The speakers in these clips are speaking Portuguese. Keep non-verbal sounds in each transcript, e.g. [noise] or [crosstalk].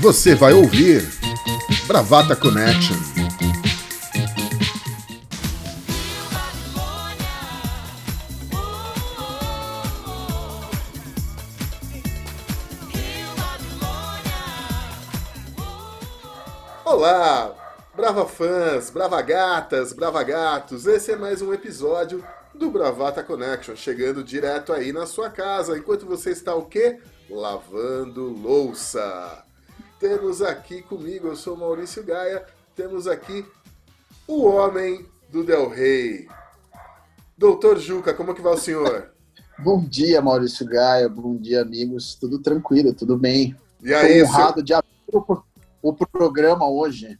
Você vai ouvir Bravata Connection. Olá, brava fãs, brava gatas, brava gatos. Esse é mais um episódio do Bravata Connection, chegando direto aí na sua casa, enquanto você está o quê? Lavando louça. Temos aqui comigo, eu sou Maurício Gaia, temos aqui o homem do Del Rey. Doutor Juca, como que vai o senhor? [laughs] Bom dia, Maurício Gaia, bom dia, amigos. Tudo tranquilo, tudo bem. E aí, Tô honrado de abrir o programa hoje.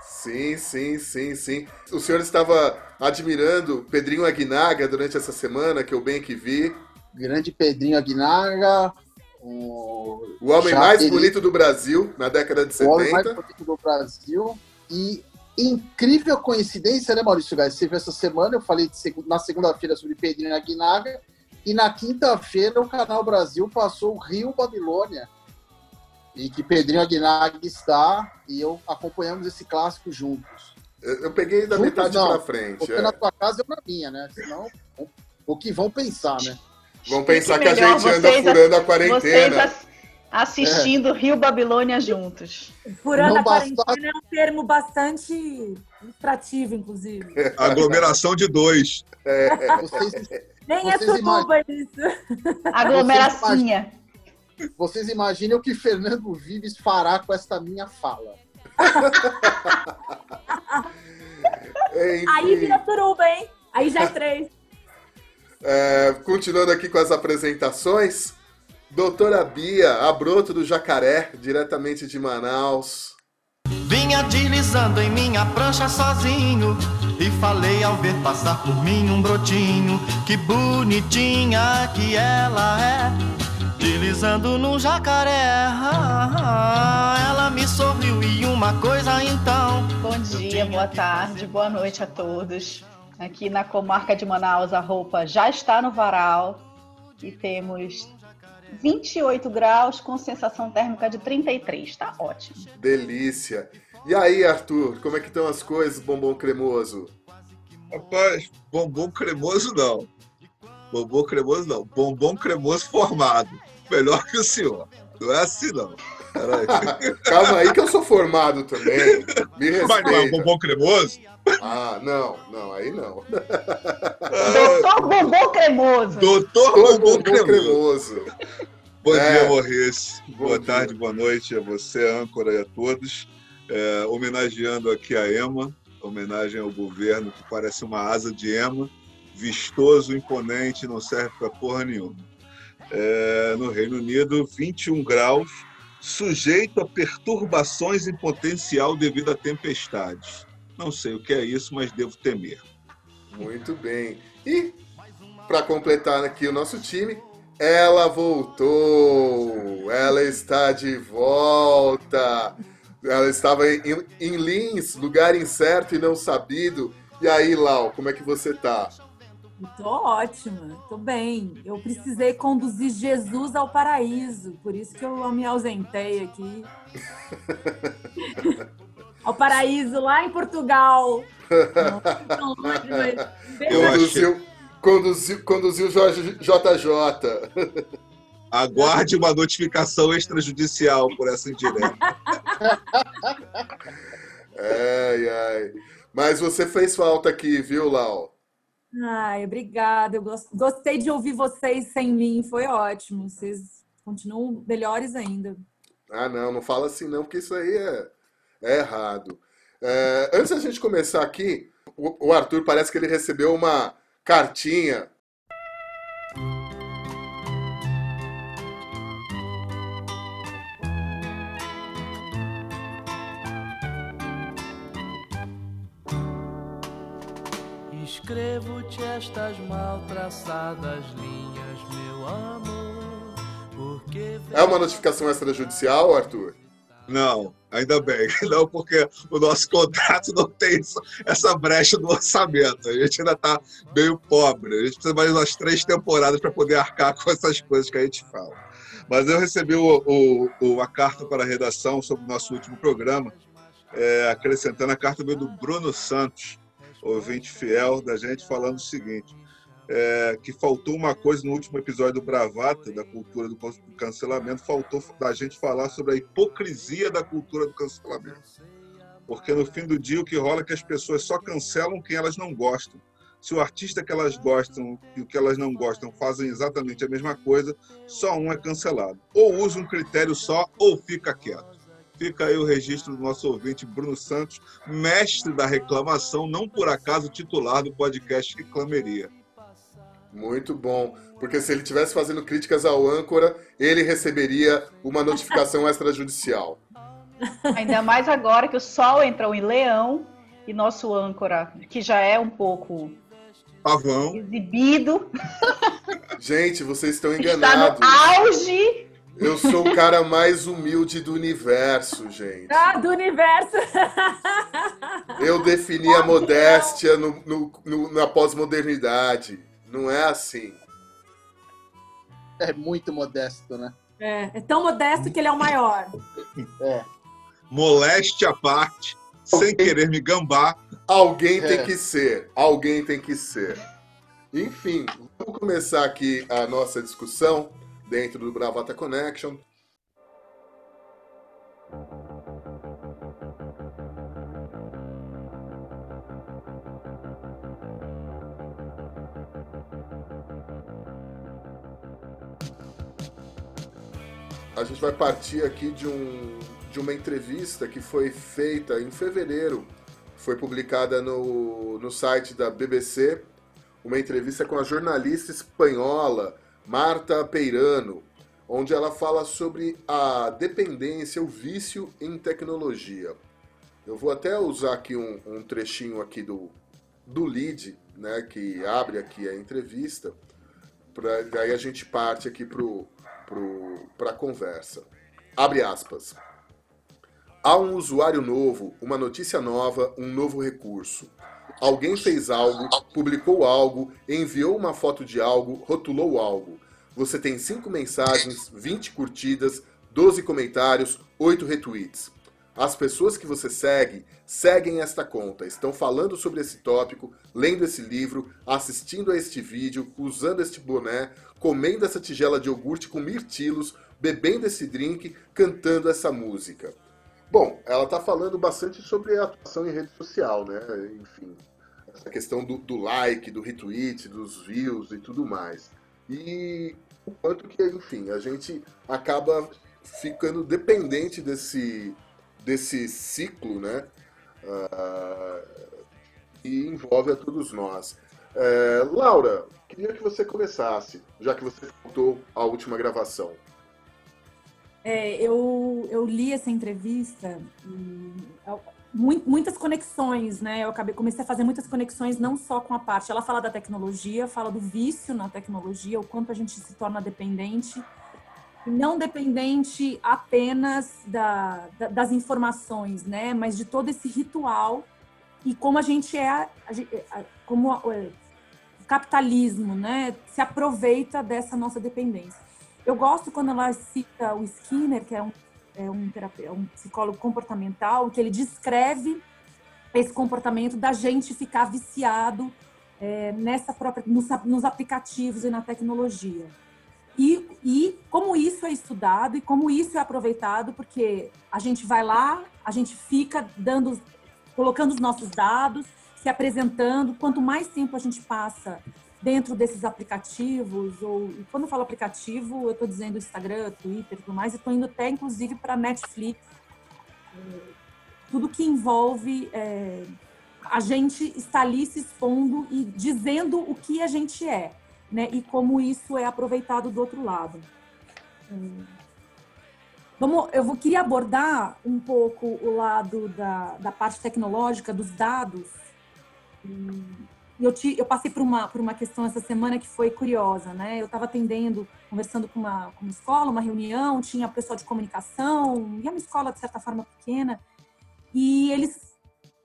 Sim, sim, sim, sim. O senhor estava admirando Pedrinho Aguinaga durante essa semana, que eu bem que vi. Grande Pedrinho Aguinaga, o, o homem mais ele... bonito do Brasil na década de 70. O homem mais bonito do Brasil. E incrível coincidência, né, Maurício Gás? Você viu essa semana, eu falei na segunda-feira sobre Pedrinho Aguinaga, e na quinta-feira o Canal Brasil passou o Rio Babilônia, em que Pedrinho Aguinaga está, e eu acompanhamos esse clássico juntos. Eu, eu peguei da juntos, metade para frente. Porque é. na tua casa ou na minha, né? Senão, o que vão pensar, né? Vão pensar que, que a gente anda furando a quarentena. assistindo é. Rio Babilônia juntos. Furando Não a quarentena é um termo bastante ilustrativo, inclusive. [laughs] Aglomeração de dois. É. Vocês, Nem é suruba isso. [laughs] Aglomeracinha. Vocês imaginem o que Fernando Vives fará com esta minha fala. [laughs] Aí vira suruba, hein? Aí já é três. É, continuando aqui com as apresentações, doutora Bia, a broto do Jacaré, diretamente de Manaus. Vinha deslizando em minha prancha sozinho e falei ao ver passar por mim um brotinho. Que bonitinha que ela é, deslizando no jacaré. Ela me sorriu e uma coisa então. Bom dia, boa tarde, boa noite a todos. Aqui na comarca de Manaus, a roupa já está no varal e temos 28 graus com sensação térmica de 33. Tá ótimo. Delícia. E aí, Arthur, como é que estão as coisas, bombom cremoso? Rapaz, bombom cremoso não. Bombom cremoso não. Bombom cremoso formado. Melhor que o senhor. Não é assim não. Calma aí que eu sou formado também. Me respeita. Mas não é bombom cremoso? Ah, não, não, aí não. Doutor Bombom Cremoso. Doutor Bombom Cremoso. cremoso. Bom é. dia, Morris. Boa dia. tarde, boa noite a você, âncora e a todos. É, homenageando aqui a Ema, homenagem ao governo que parece uma asa de Ema, vistoso, imponente, não serve para porra nenhuma. É, no Reino Unido, 21 graus, sujeito a perturbações em potencial devido a tempestades. Não sei o que é isso, mas devo temer. Muito bem. E, para completar aqui o nosso time, ela voltou! Ela está de volta! Ela estava em, em Lins, lugar incerto e não sabido. E aí, Lau, como é que você tá? Tô ótima, tô bem. Eu precisei conduzir Jesus ao paraíso, por isso que eu me ausentei aqui. [laughs] ao paraíso lá em Portugal. [laughs] conduziu, conduziu, conduziu JJ. Aguarde uma notificação extrajudicial por essa indireta. [laughs] ai, ai. Mas você fez falta aqui, viu, Lau? Ai, obrigada. Eu gostei de ouvir vocês sem mim, foi ótimo. Vocês continuam melhores ainda. Ah, não, não fala assim não, porque isso aí é é errado. É, antes da gente começar aqui, o, o Arthur parece que ele recebeu uma cartinha Escrevo-te estas mal traçadas linhas, meu amor. Porque... É uma notificação extrajudicial, Arthur? Não, ainda bem. [laughs] Não, porque o nosso contrato não tem essa brecha no orçamento. A gente ainda está meio pobre. A gente precisa mais umas três temporadas para poder arcar com essas coisas que a gente fala. Mas eu recebi o, o, a carta para a redação sobre o nosso último programa, é, acrescentando a carta do Bruno Santos, ouvinte fiel da gente, falando o seguinte: é, que faltou uma coisa no último episódio do Bravata, da cultura do cancelamento, faltou da gente falar sobre a hipocrisia da cultura do cancelamento. Porque no fim do dia o que rola é que as pessoas só cancelam quem elas não gostam. Se o artista que elas gostam e o que elas não gostam fazem exatamente a mesma coisa, só um é cancelado. Ou usa um critério só ou fica quieto. Fica aí o registro do nosso ouvinte Bruno Santos, mestre da reclamação, não por acaso titular do podcast Reclameria. Muito bom. Porque se ele estivesse fazendo críticas ao âncora, ele receberia uma notificação [laughs] extrajudicial. Ainda mais agora que o sol entrou em leão e nosso âncora, que já é um pouco Pavão. exibido. [laughs] Gente, vocês estão enganados. Está no auge. Eu sou o cara mais humilde do universo, gente. Ah, do universo! Eu defini a modéstia no, no, no, na pós-modernidade. Não é assim. É muito modesto, né? É, é tão modesto que ele é o maior. É. Moleste à parte, sem querer me gambar. Alguém É. tem que ser. Alguém tem que ser. Enfim, vamos começar aqui a nossa discussão dentro do Bravata Connection. A gente vai partir aqui de, um, de uma entrevista que foi feita em fevereiro, foi publicada no, no site da BBC, uma entrevista com a jornalista espanhola Marta Peirano, onde ela fala sobre a dependência, o vício em tecnologia. Eu vou até usar aqui um, um trechinho aqui do, do lead, né, que abre aqui a entrevista, pra, daí a gente parte aqui pro para a conversa. Abre aspas. Há um usuário novo, uma notícia nova, um novo recurso. Alguém fez algo, publicou algo, enviou uma foto de algo, rotulou algo. Você tem 5 mensagens, 20 curtidas, 12 comentários, 8 retweets. As pessoas que você segue seguem esta conta, estão falando sobre esse tópico, lendo esse livro, assistindo a este vídeo, usando este boné, comendo essa tigela de iogurte com mirtilos, bebendo esse drink, cantando essa música. Bom, ela está falando bastante sobre a atuação em rede social, né? Enfim, essa questão do, do like, do retweet, dos views e tudo mais. E o quanto que, enfim, a gente acaba ficando dependente desse, desse ciclo, né? Ah, e envolve a todos nós. É, Laura, queria que você começasse, já que você faltou a última gravação. É, eu, eu li essa entrevista muitas conexões, né? Eu acabei comecei a fazer muitas conexões não só com a parte. Ela fala da tecnologia, fala do vício na tecnologia, o quanto a gente se torna dependente, não dependente apenas da, da- das informações, né? Mas de todo esse ritual e como a gente é, a a- como é, o capitalismo, né? Se aproveita dessa nossa dependência. Eu gosto quando ela cita o Skinner, que é um, é um, terapeuta, um psicólogo comportamental, que ele descreve esse comportamento da gente ficar viciado é, nessa própria, nos, nos aplicativos e na tecnologia. E, e como isso é estudado e como isso é aproveitado, porque a gente vai lá, a gente fica dando, colocando os nossos dados, se apresentando. Quanto mais tempo a gente passa dentro desses aplicativos, ou quando eu falo aplicativo, eu estou dizendo Instagram, Twitter e tudo mais, e estou indo até inclusive para Netflix, tudo que envolve eh, a gente estar ali se expondo e dizendo o que a gente é, né? E como isso é aproveitado do outro lado. Vamos, eu vou, queria abordar um pouco o lado da, da parte tecnológica, dos dados. Eu, te, eu, passei por uma, por uma questão essa semana que foi curiosa, né? Eu estava atendendo, conversando com uma, com uma escola, uma reunião, tinha pessoal de comunicação, e é uma escola, de certa forma, pequena, e eles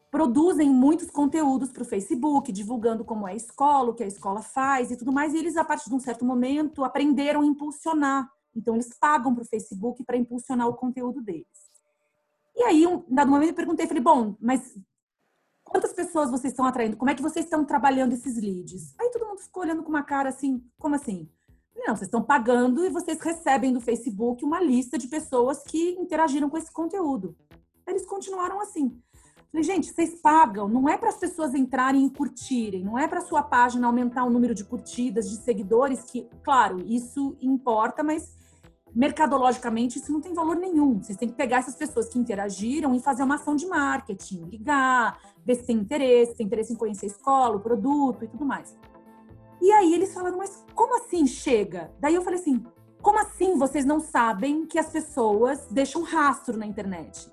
produzem muitos conteúdos para o Facebook, divulgando como é a escola, o que a escola faz e tudo mais, e eles, a partir de um certo momento, aprenderam a impulsionar Então, eles pagam para o Facebook para impulsionar o conteúdo deles. E aí, um dado momento, eu perguntei, falei, bom, mas quantas pessoas vocês estão atraindo? Como é que vocês estão trabalhando esses leads? Aí todo mundo ficou olhando com uma cara assim, como assim? Não, vocês estão pagando e vocês recebem do Facebook uma lista de pessoas que interagiram com esse conteúdo. Eles continuaram assim. Falei, gente, vocês pagam, não é para as pessoas entrarem e curtirem, não é para sua página aumentar o número de curtidas, de seguidores, que, claro, isso importa, mas mercadologicamente isso não tem valor nenhum. Vocês têm que pegar essas pessoas que interagiram e fazer uma ação de marketing, ligar, ver se tem interesse, se tem interesse em conhecer a escola, o produto e tudo mais. E aí eles falaram, mas como assim chega? Daí eu falei assim, como assim vocês não sabem que as pessoas deixam rastro na internet?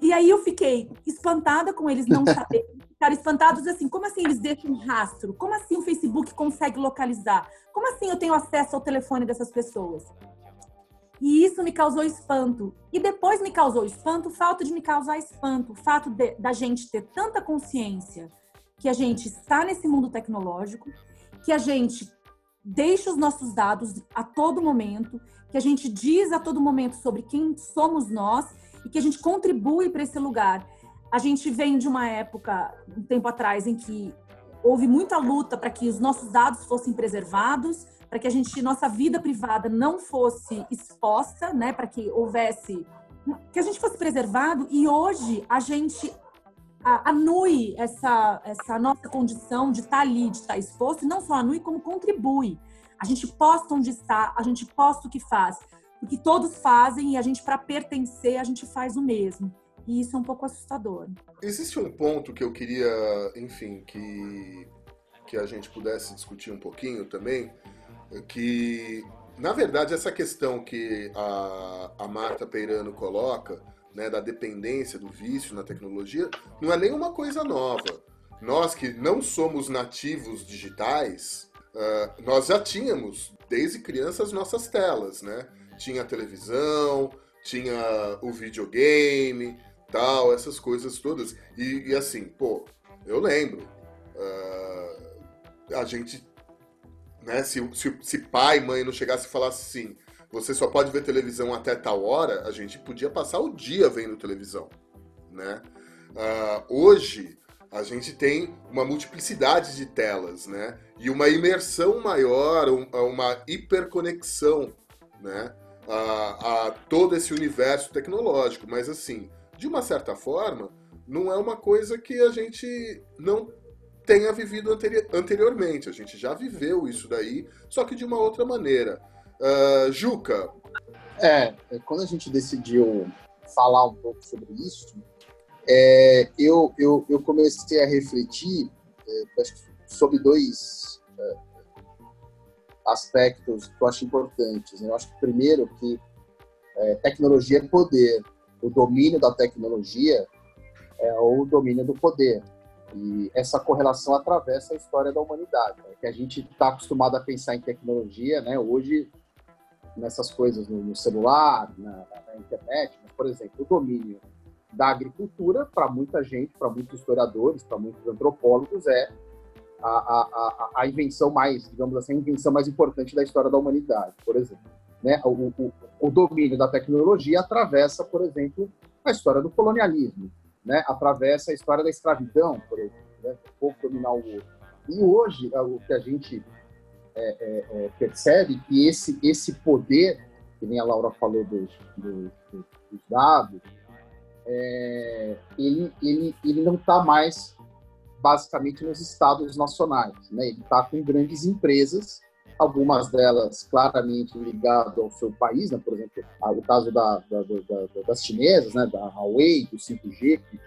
E aí eu fiquei espantada com eles não [laughs] saberem. Ficaram espantados assim, como assim eles deixam rastro? Como assim o Facebook consegue localizar? Como assim eu tenho acesso ao telefone dessas pessoas? E isso me causou espanto. E depois me causou espanto, falta de me causar espanto, o fato de, da gente ter tanta consciência que a gente está nesse mundo tecnológico, que a gente deixa os nossos dados a todo momento, que a gente diz a todo momento sobre quem somos nós e que a gente contribui para esse lugar. A gente vem de uma época, um tempo atrás, em que houve muita luta para que os nossos dados fossem preservados, para que a gente nossa vida privada não fosse exposta, né, para que houvesse que a gente fosse preservado e hoje a gente anui essa essa nossa condição de estar tá ali, de estar tá exposto, e não só anui como contribui. A gente posta onde está, a gente posta o que faz o que todos fazem e a gente, para pertencer, a gente faz o mesmo. E isso é um pouco assustador. Existe um ponto que eu queria, enfim, que, que a gente pudesse discutir um pouquinho também, que, na verdade, essa questão que a, a Marta Peirano coloca, né, da dependência, do vício na tecnologia, não é nenhuma coisa nova. Nós que não somos nativos digitais, uh, nós já tínhamos, desde crianças, nossas telas, né? tinha televisão, tinha o videogame, tal, essas coisas todas. E, e assim, pô, eu lembro. Uh, a gente, né, se, se, se pai e mãe não chegasse e falasse assim, você só pode ver televisão até tal hora, a gente podia passar o dia vendo televisão, né? Uh, hoje a gente tem uma multiplicidade de telas, né? E uma imersão maior, uma hiperconexão, né? a, a todo esse universo tecnológico, mas assim, de uma certa forma, não é uma coisa que a gente não tenha vivido anteri anteriormente. A gente já viveu isso daí, só que de uma outra maneira. Uh, Juca. É, é, quando a gente decidiu falar um pouco sobre isso, é, eu, eu, eu comecei a refletir é, sobre dois, é, aspectos que eu acho importantes. Né? Eu acho que, primeiro, que é, tecnologia é poder. O domínio da tecnologia é o domínio do poder. E essa correlação atravessa a história da humanidade. Né? Que a gente está acostumado a pensar em tecnologia, né? hoje, nessas coisas no, no celular, na, na, internet, mas, por exemplo, o domínio da agricultura, para muita gente, para muitos historiadores, para muitos antropólogos, é a, a, a, invenção mais, digamos assim, a invenção mais importante da história da humanidade, por exemplo. Né? O, o, o domínio da tecnologia atravessa, por exemplo, a história do colonialismo, né? atravessa a história da escravidão, por exemplo, né? pouco dominar o outro. E hoje, é, o que a gente é, é, é, percebe que esse, esse poder, que nem a Laura falou dos, dos, dos dados, é, ele, ele, ele não está mais basicamente nos estados nacionais. Né? Ele está com grandes empresas, algumas delas claramente ligadas ao seu país, né? por exemplo, o caso da, da, da, das chinesas, né? da Huawei, do 5G, que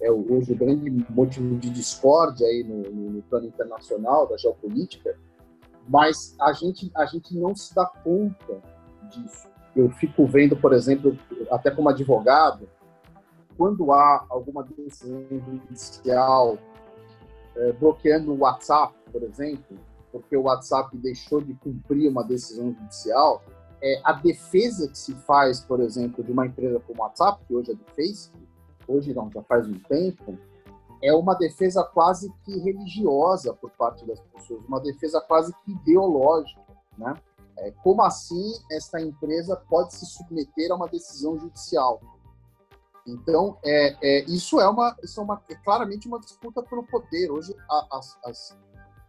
é hoje o grande motivo de discórdia aí no, no plano internacional da geopolítica, mas a gente, a gente não se dá conta disso. Eu fico vendo, por exemplo, até como advogado, quando há alguma decisão judicial é, bloqueando o WhatsApp, por exemplo, porque o WhatsApp deixou de cumprir uma decisão judicial, é, a defesa que se faz, por exemplo, de uma empresa como o WhatsApp, que hoje é do Facebook, hoje não, já faz um tempo, é uma defesa quase que religiosa por parte das pessoas, uma defesa quase que ideológica, né? É, como assim esta empresa pode se submeter a uma decisão judicial? Então, é, é, isso, é, uma, isso é, uma, é claramente uma disputa pelo poder. Hoje, a, as, as,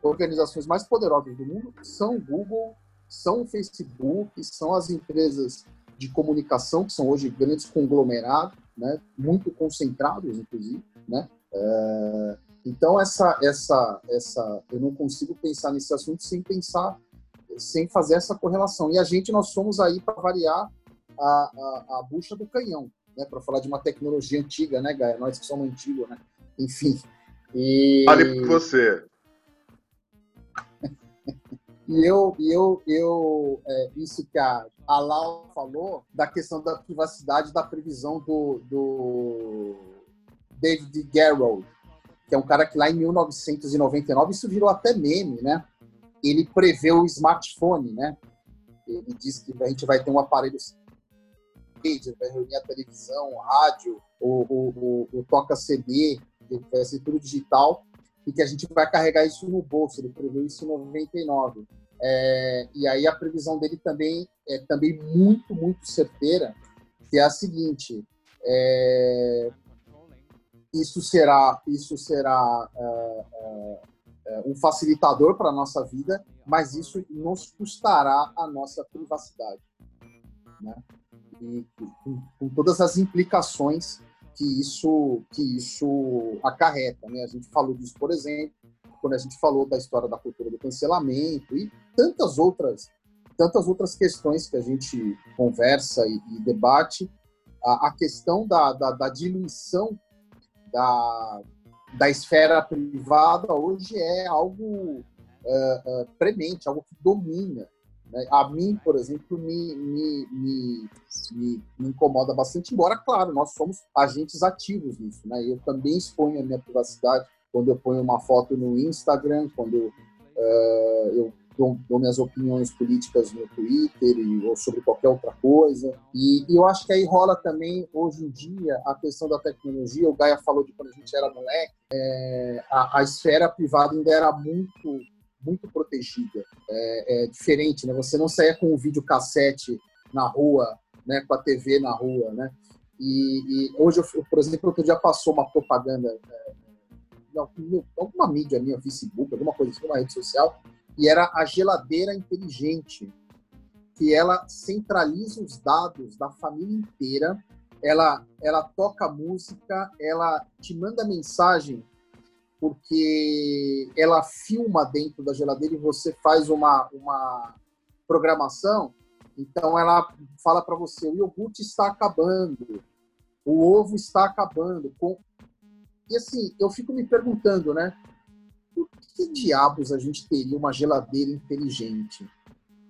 organizações mais poderosas do mundo são o Google, são o Facebook, são as empresas de comunicação, que são hoje grandes conglomerados, né, muito concentrados, inclusive. Né? É, então, essa, essa, essa, eu não consigo pensar nesse assunto sem pensar, sem fazer essa correlação. E a gente, nós somos aí para variar a, a, a bucha do canhão né, para falar de uma tecnologia antiga, né, Gaia? Nós que somos antigos, né? Enfim. E... Fale por você. E eu, eu, eu é, isso que a, a Lau falou, da questão da privacidade, da previsão do, do David Garrow, que é um cara que lá em 1999, isso virou até meme, né? Ele prevê o smartphone, né? Ele diz que a gente vai ter um aparelho vai reunir a televisão, o rádio, o, o, o, o toca CD, vai ser tudo digital, e que a gente vai carregar isso no bolso. Ele preveu isso em 99. É, e aí a previsão dele também é também muito, muito certeira, que é a seguinte: é, isso será, isso será é, é, é um facilitador para a nossa vida, mas isso nos custará a nossa privacidade. Né? e com, com, todas as implicações que isso que isso acarreta. Né? A gente falou disso, por exemplo, quando a gente falou da história da cultura do cancelamento e tantas outras tantas outras questões que a gente conversa e, e debate, a, a questão da, da, da da, da esfera privada hoje é algo uh, uh, premente, algo que domina né? A mim, por exemplo, me, me, me, me, incomoda bastante, embora, claro, nós somos agentes ativos nisso. Né? Eu também exponho a minha privacidade quando eu ponho uma foto no Instagram, quando uh, eu dou, dou, minhas opiniões políticas no Twitter e, ou sobre qualquer outra coisa. E, e, eu acho que aí rola também, hoje em dia, a questão da tecnologia. O Gaia falou de quando a gente era moleque, é, a, a esfera privada ainda era muito muito protegida. É, é, diferente, né? Você não saia com o vídeo cassete na rua, né? Com a TV na rua, né? E, e hoje, eu, por exemplo, outro dia passou uma propaganda, é, alguma mídia minha, Facebook, alguma coisa assim, uma rede social, e era a geladeira inteligente, que ela centraliza os dados da família inteira, ela, ela toca música, ela te manda mensagem porque ela filma dentro da geladeira e você faz uma, uma programação. Então ela fala para você: o iogurte está acabando, o ovo está acabando. Com... E assim, eu fico me perguntando, né? Por que diabos a gente teria uma geladeira inteligente?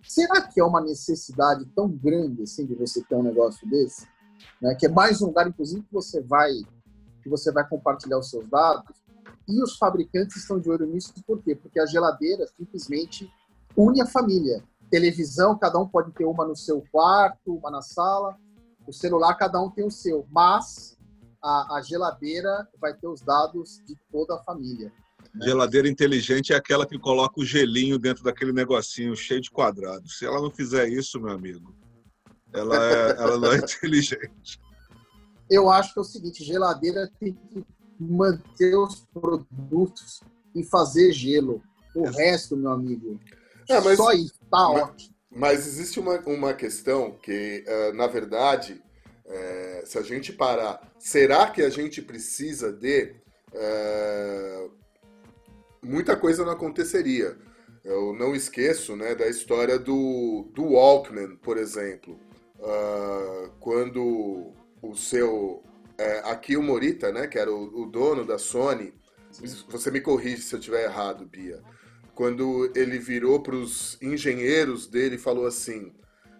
Será que é uma necessidade tão grande assim de você ter um negócio desse? Né? Que é mais um lugar, inclusive, que você vai que você vai compartilhar os seus dados e os fabricantes estão de olho nisso, por quê? Porque a geladeira simplesmente une a família. Televisão, cada um pode ter uma no seu quarto, uma na sala. O celular, cada um tem o seu. Mas a, a geladeira vai ter os dados de toda a família. Né? Geladeira inteligente é aquela que coloca o gelinho dentro daquele negocinho cheio de quadrados. Se ela não fizer isso, meu amigo, ela, é, ela não é [laughs] inteligente. Eu acho que é o seguinte: geladeira tem que manter os produtos e fazer gelo. O é. resto, meu amigo, é, mas, só isso, tá mas, ótimo. Mas existe uma, uma questão que, uh, na verdade, uh, se a gente parar, será que a gente precisa de. Uh, muita coisa não aconteceria. Eu não esqueço né, da história do, do Walkman, por exemplo. quando o seu é, aqui o Morita, né, que era o, o, dono da Sony, você me corrige se eu estiver errado, Bia, quando ele virou para os engenheiros dele e falou assim: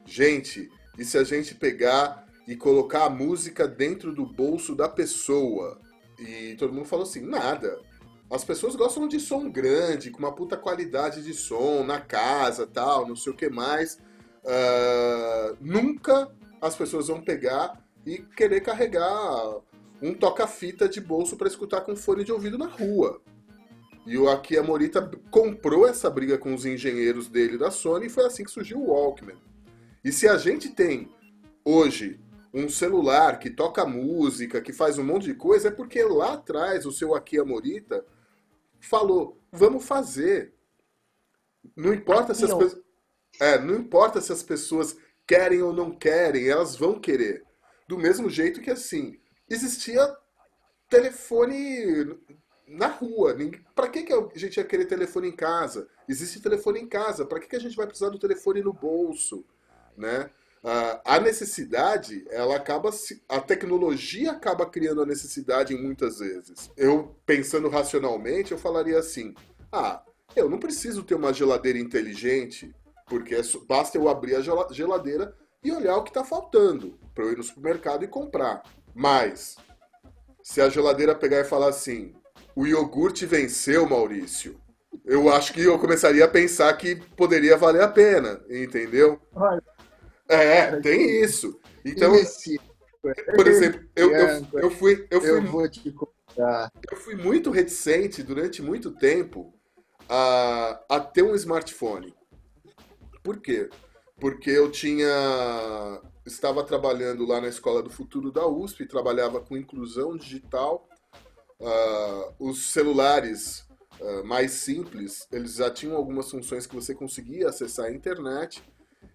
gente, e se a gente pegar e colocar a música dentro do bolso da pessoa? E todo mundo falou assim: nada. As pessoas gostam de som grande, com uma puta qualidade de som, na casa, tal, não sei o que mais. Uh, nunca as pessoas vão pegar e querer carregar um toca-fita de bolso para escutar com fone de ouvido na rua. E o Akira Morita comprou essa briga com os engenheiros dele da Sony e foi assim que surgiu o Walkman. E se a gente tem hoje um celular que toca música, que faz um monte de coisa, é porque lá atrás o seu Akira Morita falou: vamos fazer. Não importa se as pessoas. É, não importa se as pessoas querem ou não querem, elas vão querer. Do mesmo jeito que assim, existia telefone na rua. Para que, que a gente ia querer telefone em casa? Existe telefone em casa. Para que, que a gente vai precisar do telefone no bolso? Né? A necessidade, ela acaba a tecnologia acaba criando a necessidade muitas vezes. Eu pensando racionalmente, eu falaria assim: ah, eu não preciso ter uma geladeira inteligente, porque é basta eu abrir a geladeira e olhar o que está faltando para eu ir no supermercado e comprar. Mas se a geladeira pegar e falar assim: o iogurte venceu, Maurício. Eu acho que eu começaria a pensar que poderia valer a pena, entendeu? É, tem isso. Então, por exemplo, eu, eu, eu fui, eu fui, eu vou te contar. Eu fui muito reticente durante muito tempo a, a ter um smartphone. Por quê? Porque eu tinha estava trabalhando lá na Escola do Futuro da USP, trabalhava com inclusão digital. Uh, os celulares uh, mais simples, eles já tinham algumas funções que você conseguia acessar a internet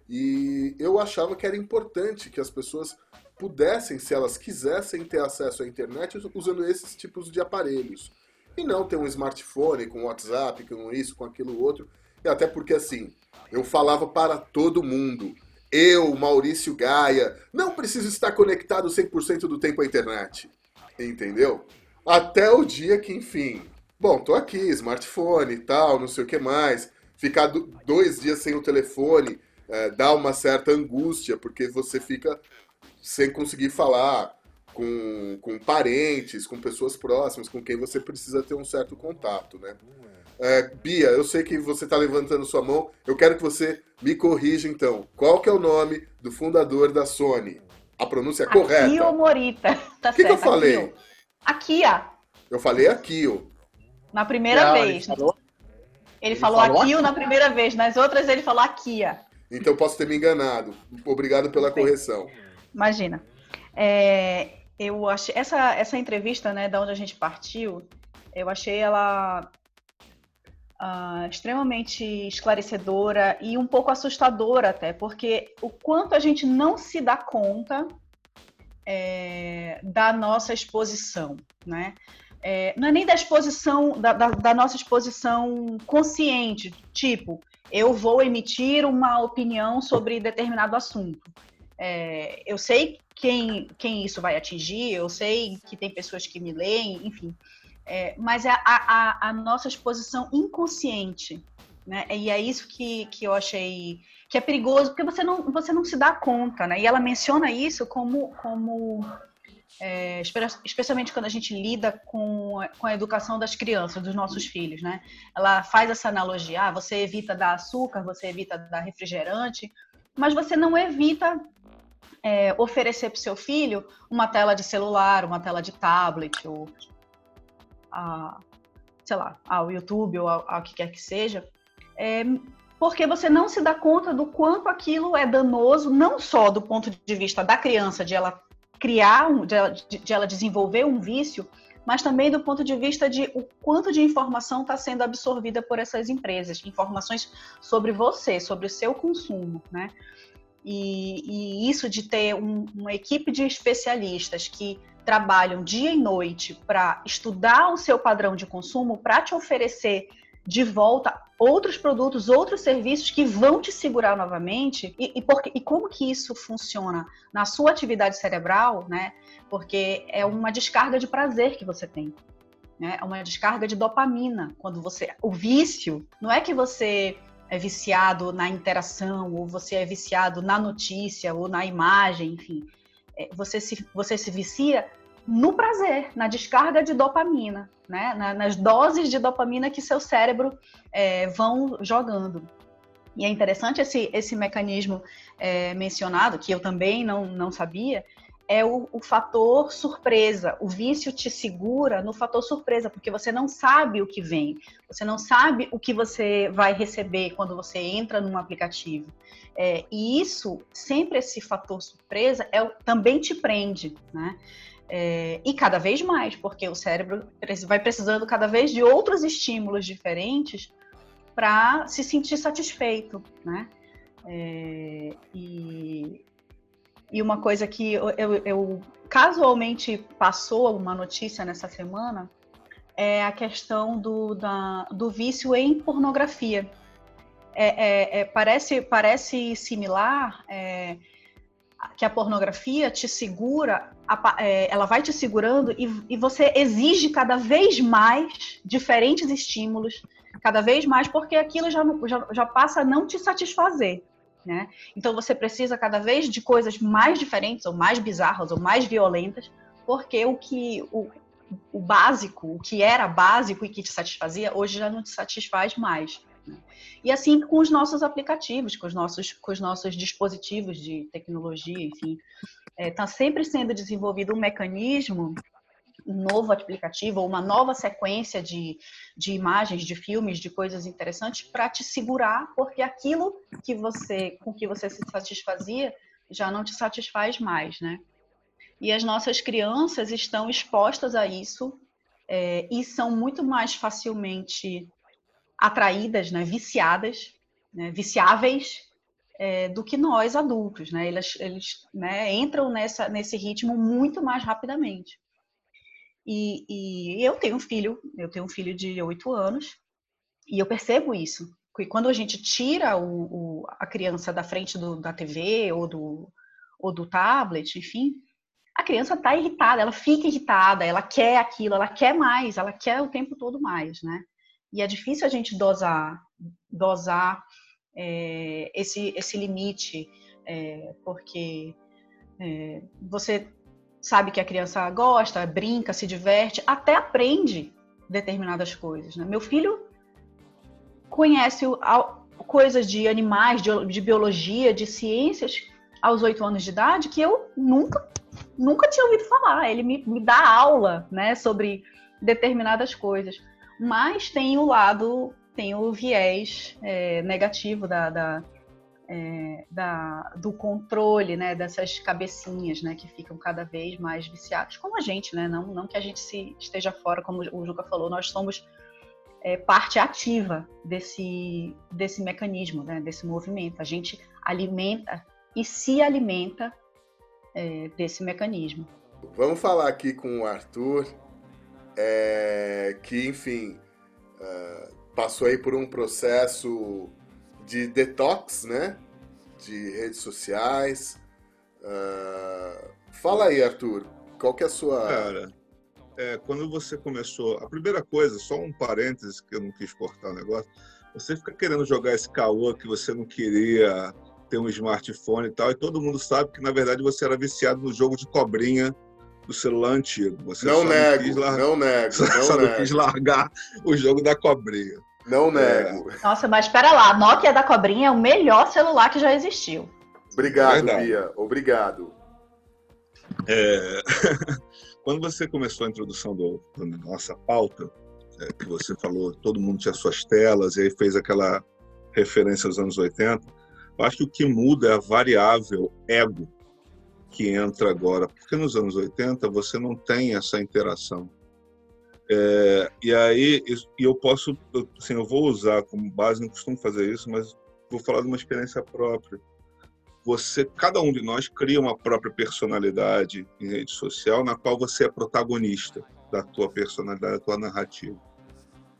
e eu achava que era importante que as pessoas pudessem, se elas quisessem, ter acesso à internet usando esses tipos de aparelhos. E não ter um smartphone com WhatsApp, com isso, com aquilo outro. E até porque, assim, eu falava para todo mundo. Eu, Maurício Gaia, não preciso estar conectado 100% do tempo à internet. Entendeu? Até o dia que, enfim. Bom, tô aqui, smartphone e tal, não sei o que mais. Ficar dois dias sem o telefone é, dá uma certa angústia, porque você fica sem conseguir falar com, com parentes, com pessoas próximas, com quem você precisa ter um certo contato, né? É, Bia, eu sei que você está levantando sua mão, eu quero que você me corrija então. Qual que é o nome do fundador da Sony? A pronúncia é correta? Akio Morita. Tá o que, que, eu falei? Akia. Eu falei Akio. Na primeira Não, vez. Ele falou, ele ele falou, falou Akio na primeira vez, nas outras ele falou Akia. Então posso ter me enganado. Obrigado pela correção. Imagina. É, eu achei essa essa entrevista, né, da onde a gente partiu, eu achei ela uh, extremamente esclarecedora e um pouco assustadora até, porque o quanto a gente não se dá conta é, da nossa exposição, né? É, não é nem da exposição, da, da, da nossa exposição consciente, tipo, eu vou emitir uma opinião sobre determinado assunto. É, eu sei quem, quem isso vai atingir, eu sei que tem pessoas que me leem, enfim. É, mas é a, a, a, nossa exposição inconsciente. Né? E é isso que, que eu achei que é perigoso, porque você não, você não se dá conta. Né? E ela menciona isso como, como é, especialmente quando a gente lida com, com a educação das crianças, dos nossos filhos, né? Ela faz essa analogia, ah, você evita dar açúcar, você evita dar refrigerante, mas você não evita é, oferecer para o seu filho uma tela de celular, uma tela de tablet, ou a, sei lá, ao YouTube ou ao, que quer que seja, é, porque você não se dá conta do quanto aquilo é danoso, não só do ponto de vista da criança, de ela criar, um, de, ela, de ela desenvolver um vício, mas também do ponto de vista de o quanto de informação está sendo absorvida por essas empresas, informações sobre você, sobre o seu consumo, né? E, e isso de ter um, uma equipe de especialistas que trabalham dia e noite para estudar o seu padrão de consumo, para te oferecer de volta outros produtos, outros serviços que vão te segurar novamente e, e, porque, e como que isso funciona na sua atividade cerebral, né? Porque é uma descarga de prazer que você tem. Né? É uma descarga de dopamina. Quando você. O vício não é que você é viciado na interação, ou você é viciado na notícia, ou na imagem, enfim. É, você, se, você se vicia no prazer, na descarga de dopamina, né? Na, nas doses de dopamina que seu cérebro é, vão jogando. E é interessante esse, esse mecanismo é, mencionado, que eu também não, não sabia, é o, o, fator surpresa. O vício te segura no fator surpresa, porque você não sabe o que vem, você não sabe o que você vai receber quando você entra num aplicativo. É, e isso, sempre esse fator surpresa, é, também te prende, né? É, e cada vez mais, porque o cérebro vai precisando cada vez de outros estímulos diferentes para se sentir satisfeito, né? É, e, e uma coisa que eu, eu, eu, casualmente passou uma notícia nessa semana é a questão do, da, do vício em pornografia. É, é, é parece, parece similar é, que a pornografia te segura, é, ela vai te segurando e, você exige cada vez mais diferentes estímulos, cada vez mais, porque aquilo já, já, já passa a não te satisfazer. Né? Então você precisa cada vez de coisas mais diferentes, ou mais bizarras, ou mais violentas, porque o que o, o básico, o que era básico e que te satisfazia, hoje já não te satisfaz mais. E assim com os nossos aplicativos, com os nossos, com os nossos dispositivos de tecnologia, enfim, está é, tá sempre sendo desenvolvido um mecanismo um novo aplicativo uma nova sequência de, de imagens, de filmes, de coisas interessantes para te segurar, porque aquilo que você com que você se satisfazia já não te satisfaz mais, né? E as nossas crianças estão expostas a isso é, e são muito mais facilmente atraídas, né, viciadas, né, viciáveis é, do que nós adultos, né? Eles, eles né, entram nessa, nesse ritmo muito mais rapidamente. E, e, eu tenho um filho, eu tenho um filho de oito anos, e eu percebo isso. Que quando a gente tira o, o, a criança da frente do, da TV ou do, ou do tablet, enfim, a criança está irritada, ela fica irritada, ela quer aquilo, ela quer mais, ela quer o tempo todo mais, né? E é difícil a gente dosar, dosar é, esse, esse limite, é, porque é, você sabe que a criança gosta, brinca, se diverte, até aprende determinadas coisas. Né? Meu filho conhece coisas de animais, de, de biologia, de ciências aos oito anos de idade que eu nunca, nunca tinha ouvido falar. Ele me, me dá aula né, sobre determinadas coisas. Mas tem o lado, tem o viés é, negativo da, da é, da, do controle né, dessas cabecinhas né, que ficam cada vez mais viciadas, como a gente, né? Não, não que a gente se esteja fora, como o Juca falou, nós somos é, parte ativa desse, desse mecanismo, né, desse movimento. A gente alimenta e se alimenta é, desse mecanismo. Vamos falar aqui com o Arthur, é, que, enfim, uh, passou aí por um processo de detox, né? De redes sociais. Uh, fala aí, Arthur, qual que é a sua... Cara, é, quando você começou... A primeira coisa, só um parênteses que eu não quis cortar o negócio, você fica querendo jogar esse caô que você não queria ter um smartphone e tal, e todo mundo sabe que, na verdade, você era viciado no jogo de cobrinha do celular antigo. Você não nego, [laughs] não, não nego, só, não só nego. não quis largar o jogo da cobrinha. Não nego. É. Nossa, mas espera lá, Nokia da cobrinha é o melhor celular que já existiu. Obrigado, Verdade. Bia. Obrigado. É... [laughs] Quando você começou a introdução do, da nossa pauta, é, que você falou, todo mundo tinha suas telas, e aí fez aquela referência aos anos 80, eu acho que o que muda é a variável ego que entra agora, porque nos anos 80 você não tem essa interação. É, e aí e eu posso, assim, eu vou usar como base, não costumo fazer isso, mas vou falar de uma experiência própria. Você, cada um de nós cria uma própria personalidade em rede social, na qual você é protagonista da tua personalidade, da tua narrativa.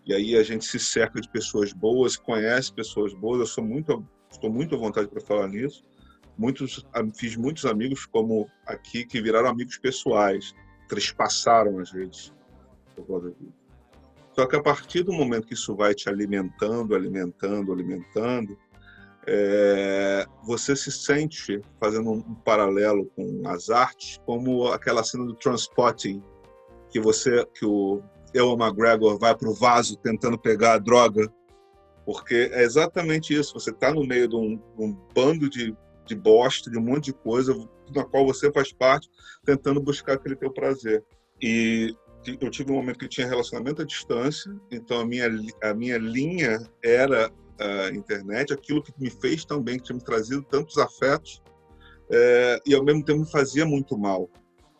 E aí a gente se cerca de pessoas boas, conhece pessoas boas. Eu sou muito, estou muito à vontade para falar nisso. Muitos, fiz muitos amigos como aqui que viraram amigos pessoais, trespassaram as redes só que a partir do momento que isso vai te alimentando, alimentando, alimentando, é, você se sente fazendo um, paralelo com as artes, como aquela cena do Transpotting, que você, que o Ewan McGregor vai para o vaso tentando pegar a droga, porque é exatamente isso. Você está no meio de um, um bando de, de bosta, de um monte de coisa, na qual você faz parte, tentando buscar aquele teu prazer. E eu tive um momento que tinha relacionamento à distância, então a minha, a minha linha era a internet, aquilo que me fez também, que tinha me trazido tantos afetos, é, e ao mesmo tempo me fazia muito mal,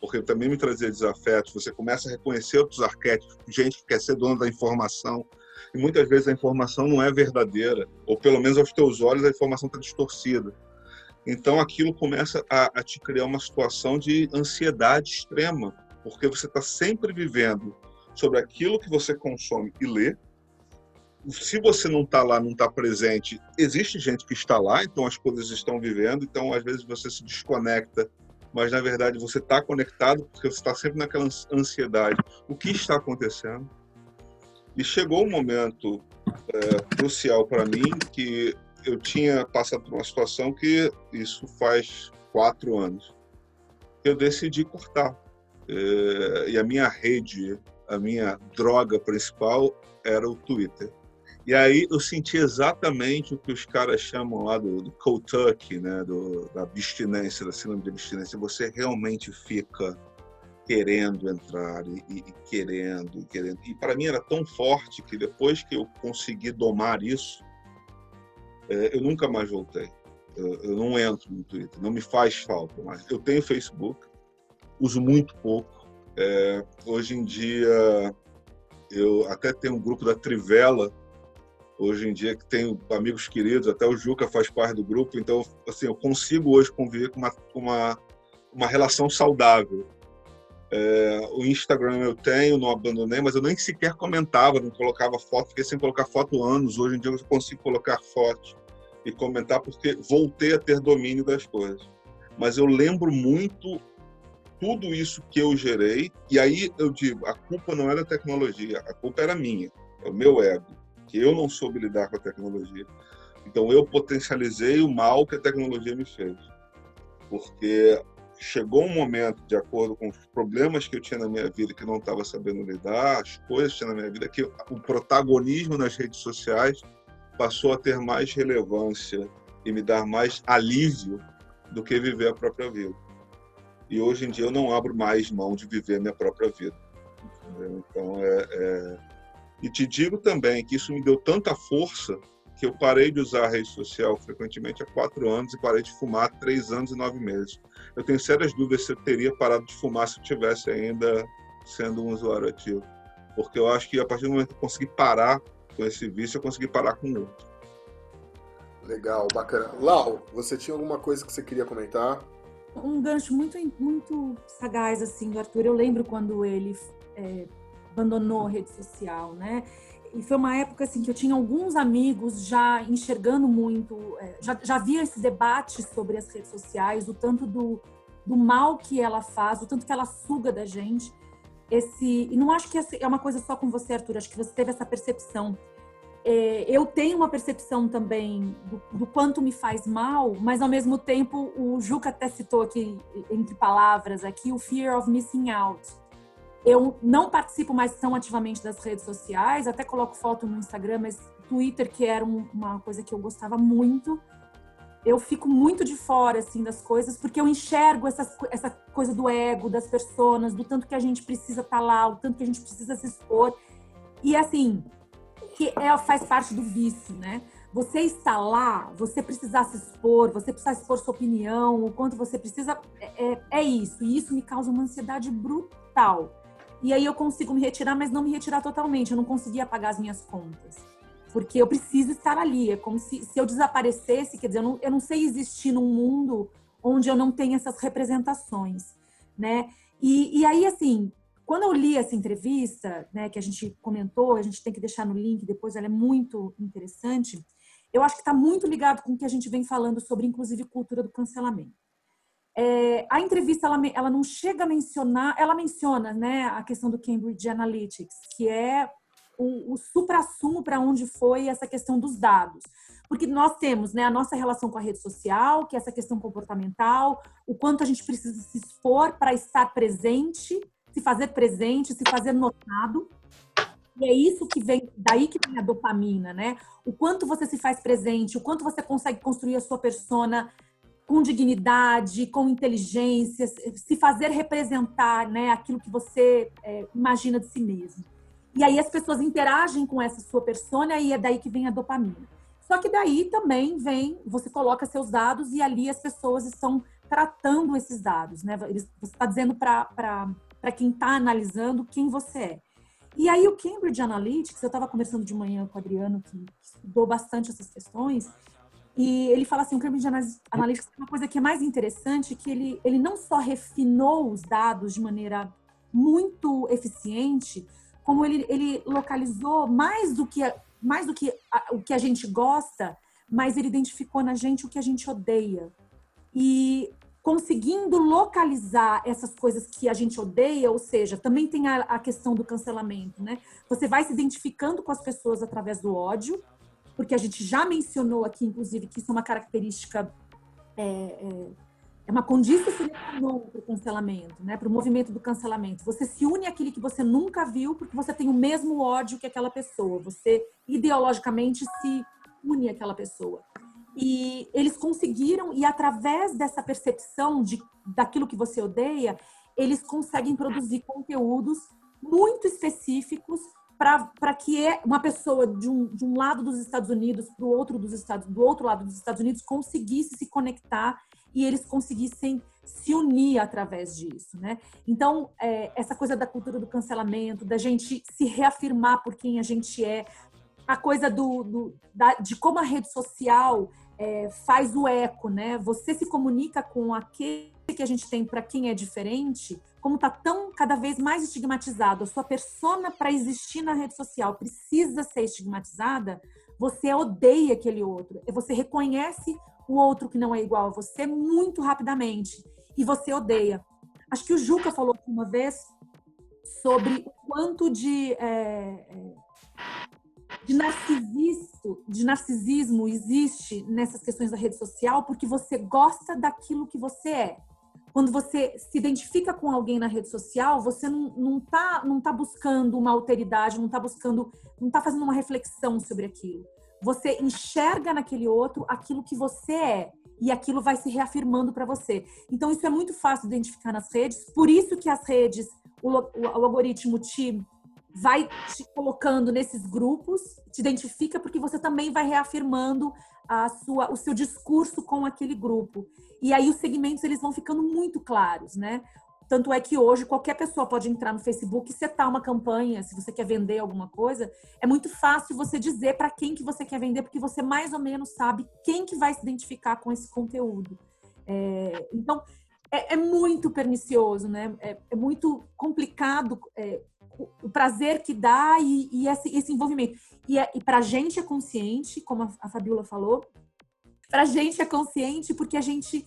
porque também me trazia desafetos. Você começa a reconhecer outros arquétipos, gente que quer ser dono da informação, e muitas vezes a informação não é verdadeira, ou pelo menos aos teus olhos a informação está distorcida. Então aquilo começa a, a te criar uma situação de ansiedade extrema, porque você está sempre vivendo sobre aquilo que você consome e lê. Se você não está lá, não está presente, existe gente que está lá, então as coisas estão vivendo, então às vezes você se desconecta, mas na verdade você está conectado porque você está sempre naquela ansiedade. O que está acontecendo? E chegou um momento é, crucial para mim que eu tinha passado por uma situação que isso faz quatro anos. Eu decidi cortar. É, e a minha rede, a minha droga principal era o Twitter. E aí eu senti exatamente o que os caras chamam lá do, do cold turkey, né? Do, da abstinência, da síndrome de abstinência. Você realmente fica querendo entrar e, e, e querendo e querendo. E para mim era tão forte que depois que eu consegui domar isso, eu nunca mais voltei. Eu, eu, não entro no Twitter, não me faz falta mais. Eu tenho Facebook, uso muito pouco. É, hoje em dia, eu até tenho um grupo da Trivela, hoje em dia, que tenho amigos queridos, até o Juca faz parte do grupo, então, assim, eu consigo hoje conviver com uma, uma, uma relação saudável é, o Instagram eu tenho, não abandonei, mas eu nem sequer comentava, não colocava foto, fiquei sem colocar foto anos. Hoje em dia eu consigo colocar foto e comentar porque voltei a ter domínio das coisas. Mas eu lembro muito tudo isso que eu gerei, e aí eu digo: a culpa não era a tecnologia, a culpa era minha, é o meu ego, que eu não soube lidar com a tecnologia. Então eu potencializei o mal que a tecnologia me fez. Porque chegou um momento, de acordo com os problemas que eu tinha na minha vida, que não estava sabendo lidar, as coisas que tinha na minha vida, que o protagonismo nas redes sociais passou a ter mais relevância e me dar mais alívio do que viver a própria vida. E hoje em dia eu não abro mais mão de viver a minha própria vida. Entendeu? Então é, é... E te digo também que isso me deu tanta força que eu parei de usar a rede social frequentemente há quatro anos e parei de fumar há três anos e nove meses. Eu tenho sérias dúvidas se eu teria parado de fumar se eu tivesse ainda sendo um usuário ativo. Porque eu acho que a partir do momento que eu conseguir parar com esse vício, eu consegui parar com o outro. Legal, bacana. Lau, você tinha alguma coisa que você queria comentar? Um gancho muito, muito sagaz, assim, do Arthur. Eu lembro quando ele é, abandonou a rede social, né? E foi uma época assim que eu tinha alguns amigos já enxergando muito, é, já, já via esse debate sobre as redes sociais, o tanto do, do mal que ela faz, o tanto que ela suga da gente. Esse, e não acho que é uma coisa só com você, Arthur, acho que você teve essa percepção. É, eu tenho uma percepção também do, do, quanto me faz mal, mas ao mesmo tempo o Juca até citou aqui, entre palavras, aqui o fear of missing out eu não participo mais tão ativamente das redes sociais, até coloco foto no Instagram, mas Twitter, que era uma coisa que eu gostava muito, eu fico muito de fora assim das coisas, porque eu enxergo essa, essa coisa do ego, das pessoas, do tanto que a gente precisa estar tá lá, o tanto que a gente precisa se expor. E assim, que é, faz parte do vício, né? Você está lá, você precisar se expor, você precisa expor sua opinião, o quanto você precisa, é, é, é isso. E isso me causa uma ansiedade brutal. E aí eu consigo me retirar, mas não me retirar totalmente. Eu não conseguia pagar as minhas contas. Porque eu preciso estar ali. É como se, se eu desaparecesse, quer dizer, eu não, eu não sei existir num mundo onde eu não tenho essas representações, né? E, e aí, assim, quando eu li essa entrevista, né, que a gente comentou, a gente tem que deixar no link depois, ela é muito interessante. Eu acho que está muito ligado com o que a gente vem falando sobre, inclusive, cultura do cancelamento. É, a entrevista ela, ela não chega a mencionar, ela menciona né, a questão do Cambridge Analytics, que é o, o supra-sumo para onde foi essa questão dos dados. Porque nós temos né, a nossa relação com a rede social, que é essa questão comportamental, o quanto a gente precisa se expor para estar presente, se fazer presente, se fazer notado. E é isso que vem, daí que vem a dopamina, né? O quanto você se faz presente, o quanto você consegue construir a sua persona com dignidade, com inteligência, se fazer representar né, aquilo que você é, imagina de si mesmo. E aí as pessoas interagem com essa sua persona e é daí que vem a dopamina. Só que daí também vem, você coloca seus dados e ali as pessoas estão tratando esses dados, né? Você está dizendo para quem está analisando quem você é. E aí o Cambridge Analytics, eu estava conversando de manhã com o Adriano, que estudou bastante essas questões, e ele fala assim, o Cambridge Analytics tem uma coisa que é mais interessante, que ele, ele não só refinou os dados de maneira muito eficiente, como ele, ele localizou mais do que, mais do que a, o que a gente gosta, mas ele identificou na gente o que a gente odeia. E conseguindo localizar essas coisas que a gente odeia, ou seja, também tem a, a, questão do cancelamento, né? Você vai se identificando com as pessoas através do ódio, porque a gente já mencionou aqui, inclusive, que isso é uma característica, é, é, é uma condição sine para o cancelamento, né? Para o movimento do cancelamento. Você se une àquele que você nunca viu, porque você tem o mesmo ódio que aquela pessoa. Você ideologicamente se une àquela pessoa. E eles conseguiram, e através dessa percepção de, daquilo que você odeia, eles conseguem produzir conteúdos muito específicos para que uma pessoa de um, de um lado dos Estados Unidos para o outro dos Estados do outro lado dos Estados Unidos conseguisse se conectar e eles conseguissem se unir através disso, né? Então é, essa coisa da cultura do cancelamento, da gente se reafirmar por quem a gente é, a coisa do, do da, de como a rede social é, faz o eco, né? Você se comunica com aquele que a gente tem para quem é diferente, como está tão cada vez mais estigmatizado, a sua persona para existir na rede social precisa ser estigmatizada, você odeia aquele outro, você reconhece o outro que não é igual a você muito rapidamente e você odeia. Acho que o Juca falou uma vez sobre o quanto de é, é de narcisismo, de narcisismo existe nessas questões da rede social porque você gosta daquilo que você é. Quando você se identifica com alguém na rede social, você não, não, tá, não tá buscando uma alteridade, não tá buscando, não tá fazendo uma reflexão sobre aquilo. Você enxerga naquele outro aquilo que você é e aquilo vai se reafirmando para você. Então isso é muito fácil de identificar nas redes, por isso que as redes, o, o, o algoritmo te vai te colocando nesses grupos, te identifica porque você também vai reafirmando a sua, o seu discurso com aquele grupo. E aí os segmentos eles vão ficando muito claros, né? Tanto é que hoje qualquer pessoa pode entrar no Facebook e setar uma campanha, se você quer vender alguma coisa, é muito fácil você dizer para quem que você quer vender, porque você mais ou menos sabe quem que vai se identificar com esse conteúdo. É, então, é, é, muito pernicioso, né? É, é muito complicado é, o prazer que dá e, e esse, esse, envolvimento. E, é, e para a gente é consciente, como a, a Fabiola falou, para a gente é consciente porque a gente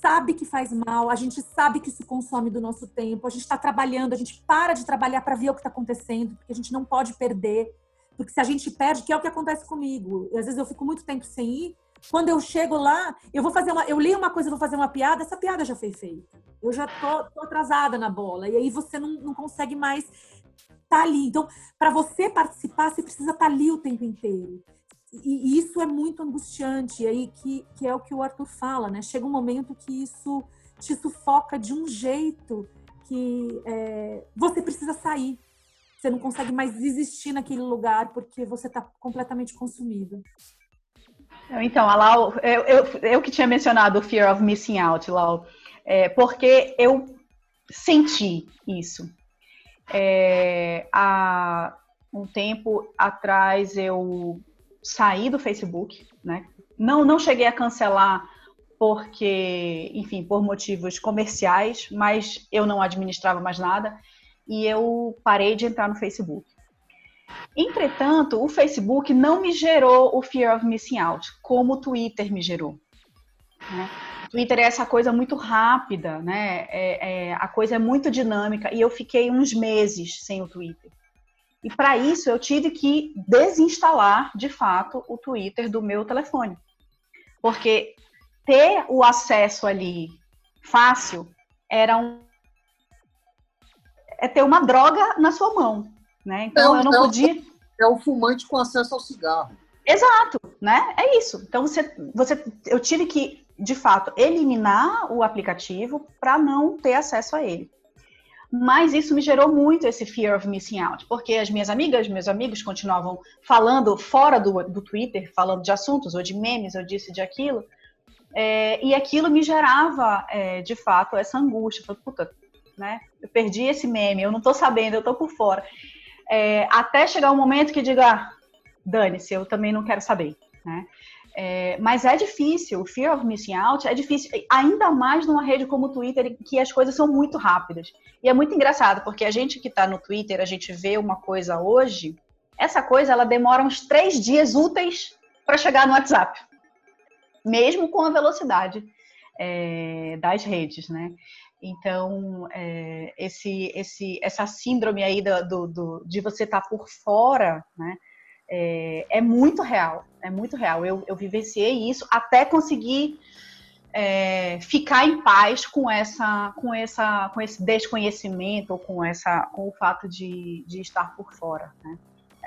sabe que faz mal, a gente sabe que isso consome do nosso tempo, a gente está trabalhando, a gente para de trabalhar para ver o que está acontecendo, porque a gente não pode perder. Porque se a gente perde, que é o que acontece comigo, às vezes eu fico muito tempo sem ir, quando eu chego lá, eu vou fazer uma, eu leio uma coisa, vou fazer uma piada, essa piada já foi feita. Eu já tô, tô atrasada na bola. E aí você não, não consegue mais tá ali. Então, para você participar, você precisa estar tá ali o tempo inteiro. E, isso é muito angustiante, e aí que, que é o que o Arthur fala, né? Chega um momento que isso te sufoca de um jeito que é, você precisa sair. Você não consegue mais existir naquele lugar porque você está completamente consumido. Então, a Lau, eu, eu, eu, que tinha mencionado o fear of missing out, Lau, é, porque eu senti isso. É, há um tempo atrás eu saí do Facebook, né? Não, não cheguei a cancelar porque, enfim, por motivos comerciais, mas eu não administrava mais nada e eu parei de entrar no Facebook. Entretanto, o Facebook não me gerou o fear of missing out, como o Twitter me gerou. Né? Twitter é essa coisa muito rápida, né? É, é, a coisa é muito dinâmica e eu fiquei uns meses sem o Twitter. E para isso eu tive que desinstalar, de fato, o Twitter do meu telefone. Porque ter o acesso ali fácil era um é ter uma droga na sua mão, né? Então é, eu não é podia é o fumante com acesso ao cigarro. Exato, né? É isso. Então você, você, eu tive que de fato, eliminar o aplicativo para não ter acesso a ele. Mas isso me gerou muito esse fear of missing out, porque as minhas amigas, meus amigos continuavam falando fora do, do Twitter, falando de assuntos, ou de memes, ou disso de aquilo, é, e aquilo me gerava, é, de fato, essa angústia. Falei, puta, né? Eu perdi esse meme, eu não tô sabendo, eu tô por fora. É, até chegar um momento que diga, ah, dane-se, eu também não quero saber, né? É, mas é difícil, o fear of missing out é difícil, ainda mais numa rede como o Twitter, que as coisas são muito rápidas. E é muito engraçado, porque a gente que está no Twitter, a gente vê uma coisa hoje, essa coisa ela demora uns três dias úteis para chegar no WhatsApp, mesmo com a velocidade é, das redes, né? Então, é, esse, esse, essa síndrome aí do, do, do de você estar tá por fora, né? é, é muito real, é muito real. Eu, eu vivenciei isso até conseguir é, ficar em paz com essa, com essa, com esse desconhecimento ou com essa, com o fato de, de estar por fora. Né?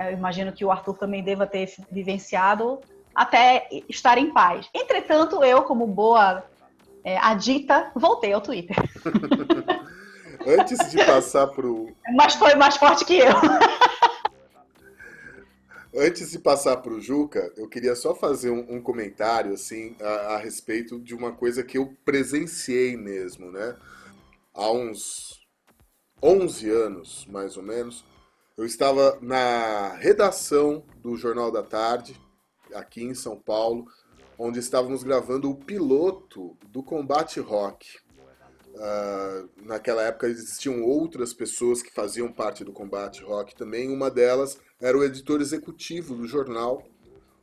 Eu imagino que o Arthur também deva ter vivenciado até estar em paz. Entretanto, eu, como boa é, adita, voltei ao Twitter. [laughs] Antes de passar para o. Mas foi mais forte que eu. [laughs] Antes de passar para o Juca, eu queria só fazer um, um comentário assim a, a, respeito de uma coisa que eu presenciei mesmo, né? Há uns 11 anos, mais ou menos, eu estava na redação do Jornal da Tarde, aqui em São Paulo, onde estávamos gravando o piloto do Combate Rock. Uh, naquela época existiam outras pessoas que faziam parte do Combate Rock também. Uma delas era o editor executivo do jornal,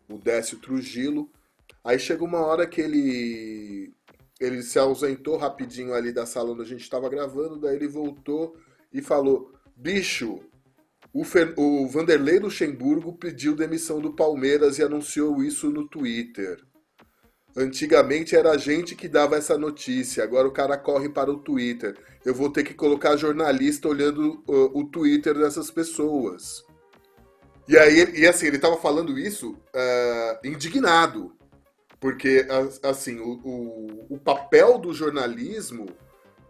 o Décio Trujillo. Aí chegou uma hora que ele ele se ausentou rapidinho ali da sala onde a gente estava gravando, daí ele voltou e falou: Bicho, o, Fer... o Vanderlei Luxemburgo pediu demissão do Palmeiras e anunciou isso no Twitter. Antigamente era a gente que dava essa notícia, agora o cara corre para o Twitter. Eu vou ter que colocar jornalista olhando uh, o Twitter dessas pessoas. E aí, e assim, ele estava falando isso uh, indignado, porque assim, o, o, o, papel do jornalismo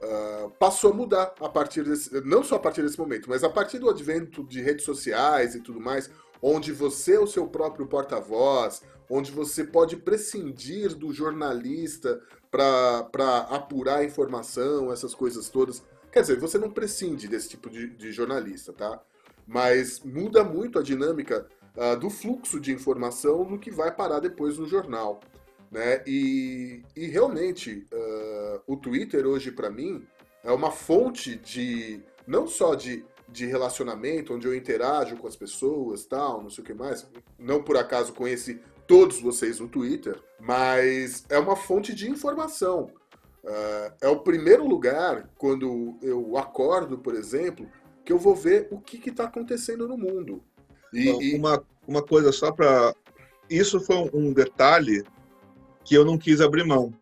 uh, passou a mudar a partir desse, não só a partir desse momento, mas a partir do advento de redes sociais e tudo mais, onde você é o seu próprio porta-voz, onde você pode prescindir do jornalista para apurar informação, essas coisas todas. Quer dizer, você não prescinde desse tipo de, de jornalista, tá? Mas muda muito a dinâmica uh, do fluxo de informação no que vai parar depois no jornal. Né? E, e realmente, uh, o Twitter hoje, para mim, é uma fonte de não só de de relacionamento, onde eu interajo com as pessoas, tal, não sei o que mais. Não por acaso conheci todos vocês no Twitter, mas é uma fonte de informação. Uh, é o primeiro lugar, quando eu acordo, por exemplo, que eu vou ver o que está acontecendo no mundo. E, Bom, e... Uma, uma coisa só para. Isso foi um detalhe que eu não quis abrir mão.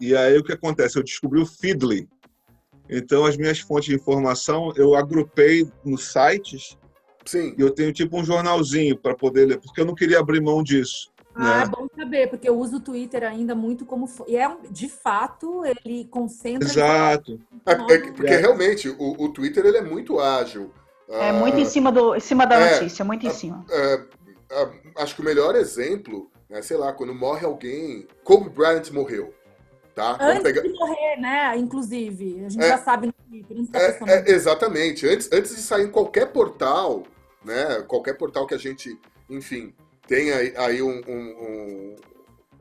E aí o que acontece? Eu descobri o Feedly. Então, as minhas fontes de informação eu agrupei nos sites Sim. E eu tenho tipo um jornalzinho para poder ler, porque eu não queria abrir mão disso. Ah, né? é bom saber, porque eu uso o Twitter ainda muito como. E é, de fato, ele concentra. Exato. É, é, porque é. realmente o, o, Twitter ele é muito ágil. É muito em ah, cima, do, em cima da é, notícia, muito em cima. É, acho que o melhor exemplo, é, sei lá, quando morre alguém. Kobe Bryant morreu. Tá? Antes pegar... de morrer, né? Inclusive. A gente já sabe no Twitter. Tá exatamente. Antes, antes de sair em qualquer portal, né? Qualquer portal que a gente, enfim, tenha aí um, um, um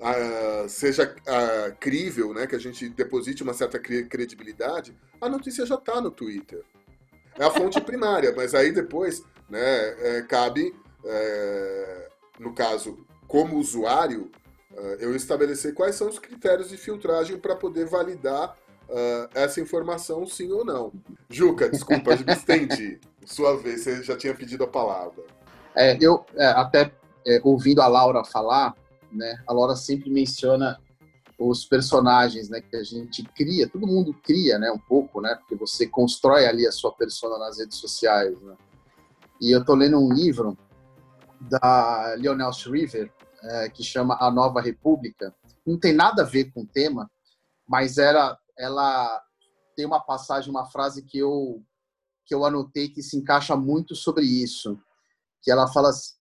uh, seja uh, crível, né? Que a gente deposite uma certa credibilidade, a notícia já está no Twitter. É a fonte [laughs] primária, mas aí depois, né? É, cabe, é, no caso, como usuário, uh, eu estabelecer quais são os critérios de filtragem para poder validar uh, essa informação, sim ou não. Juca, desculpa, [laughs] me estendi. Sua vez, você já tinha pedido a palavra. É, eu, é, até é, ouvindo a Laura falar, né, a Laura sempre menciona os personagens né, que a gente cria, todo mundo cria né, um pouco, né, porque você constrói ali a sua persona nas redes sociais. Né? E eu estou lendo um livro da Lionel Shriver, é, que chama A Nova República, não tem nada a ver com o tema, mas era, ela tem uma passagem, uma frase que eu que eu anotei que se encaixa muito sobre isso, que ela fala assim,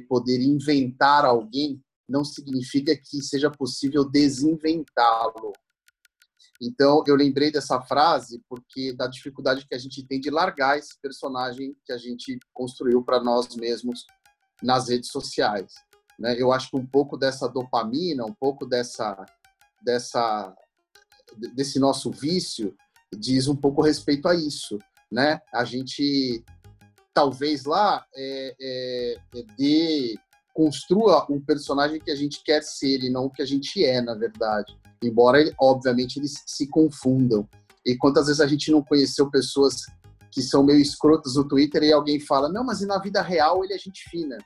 poder inventar alguém não significa que seja possível desinventá-lo. Então, eu lembrei dessa frase porque da dificuldade que a gente tem de largar esse personagem que a gente construiu para nós mesmos nas redes sociais. Né? Eu acho que um pouco dessa dopamina, um pouco dessa, dessa, desse nosso vício, diz um pouco respeito a isso. Né? A gente talvez lá é, é, é de construa um personagem que a gente quer ser e não o que a gente é, na verdade. Embora, obviamente, eles se confundam. E quantas vezes a gente não conheceu pessoas que são meio escrotas no Twitter e alguém fala, não, mas na vida real ele é gente fina.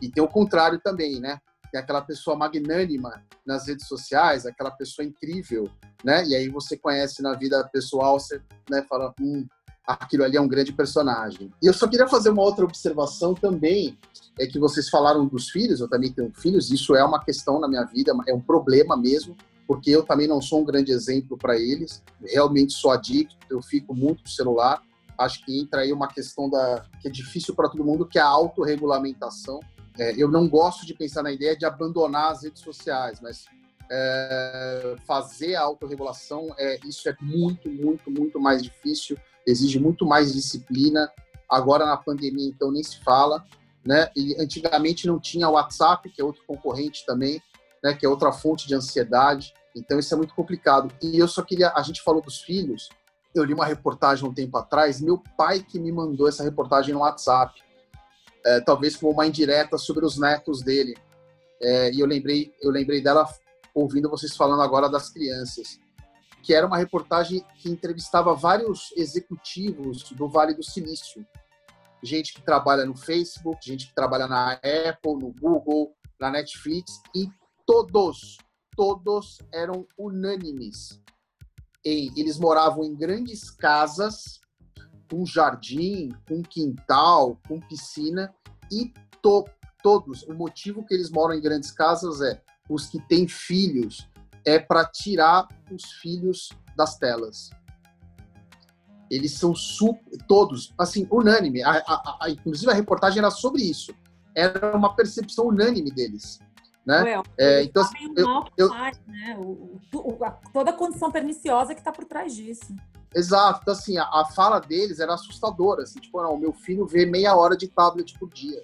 E tem o contrário também, né? Tem aquela pessoa magnânima nas redes sociais, aquela pessoa incrível, né? E aí você conhece na vida pessoal, você né, fala, hum, aquilo ali é um grande personagem. E eu só queria fazer uma outra observação também, é que vocês falaram dos filhos, eu também tenho filhos, isso é uma questão na minha vida, é um problema mesmo, porque eu também não sou um grande exemplo para eles, realmente sou adicto, eu fico muito no celular. Acho que entra aí uma questão da que é difícil para todo mundo, que é a autorregulamentação. É, eu não gosto de pensar na ideia de abandonar as redes sociais, mas é, fazer a autorregulação, é, isso é muito, muito, muito mais difícil exige muito mais disciplina. Agora na pandemia, então, nem se fala. Né? E antigamente não tinha o WhatsApp, que é outro concorrente também, né? que é outra fonte de ansiedade. Então isso é muito complicado. E eu só queria, a gente falou dos filhos. Eu li uma reportagem um tempo atrás, meu pai que me mandou essa reportagem no WhatsApp, é, talvez como uma indireta sobre os netos dele. É, e eu lembrei, eu lembrei dela ouvindo vocês falando agora das crianças que era uma reportagem que entrevistava vários executivos do Vale do Silício. Gente que trabalha no Facebook, gente que trabalha na Apple, no Google, na Netflix, e todos, todos eram unânimes. Eles moravam em grandes casas, com jardim, com quintal, com piscina, e to, todos, o motivo que eles moram em grandes casas é os que têm filhos é para tirar os filhos das telas. Eles são todos, assim, unânime. A, a, a, inclusive a reportagem era sobre isso. Era uma percepção unânime deles. Né? Well, é, então, eu, eu, faz, né? o, o, toda a condição perniciosa que está por trás disso. Exato. Então, assim, a, a, fala deles era assustadora. Assim, tipo, não, meu filho vê meia hora de tablet por dia.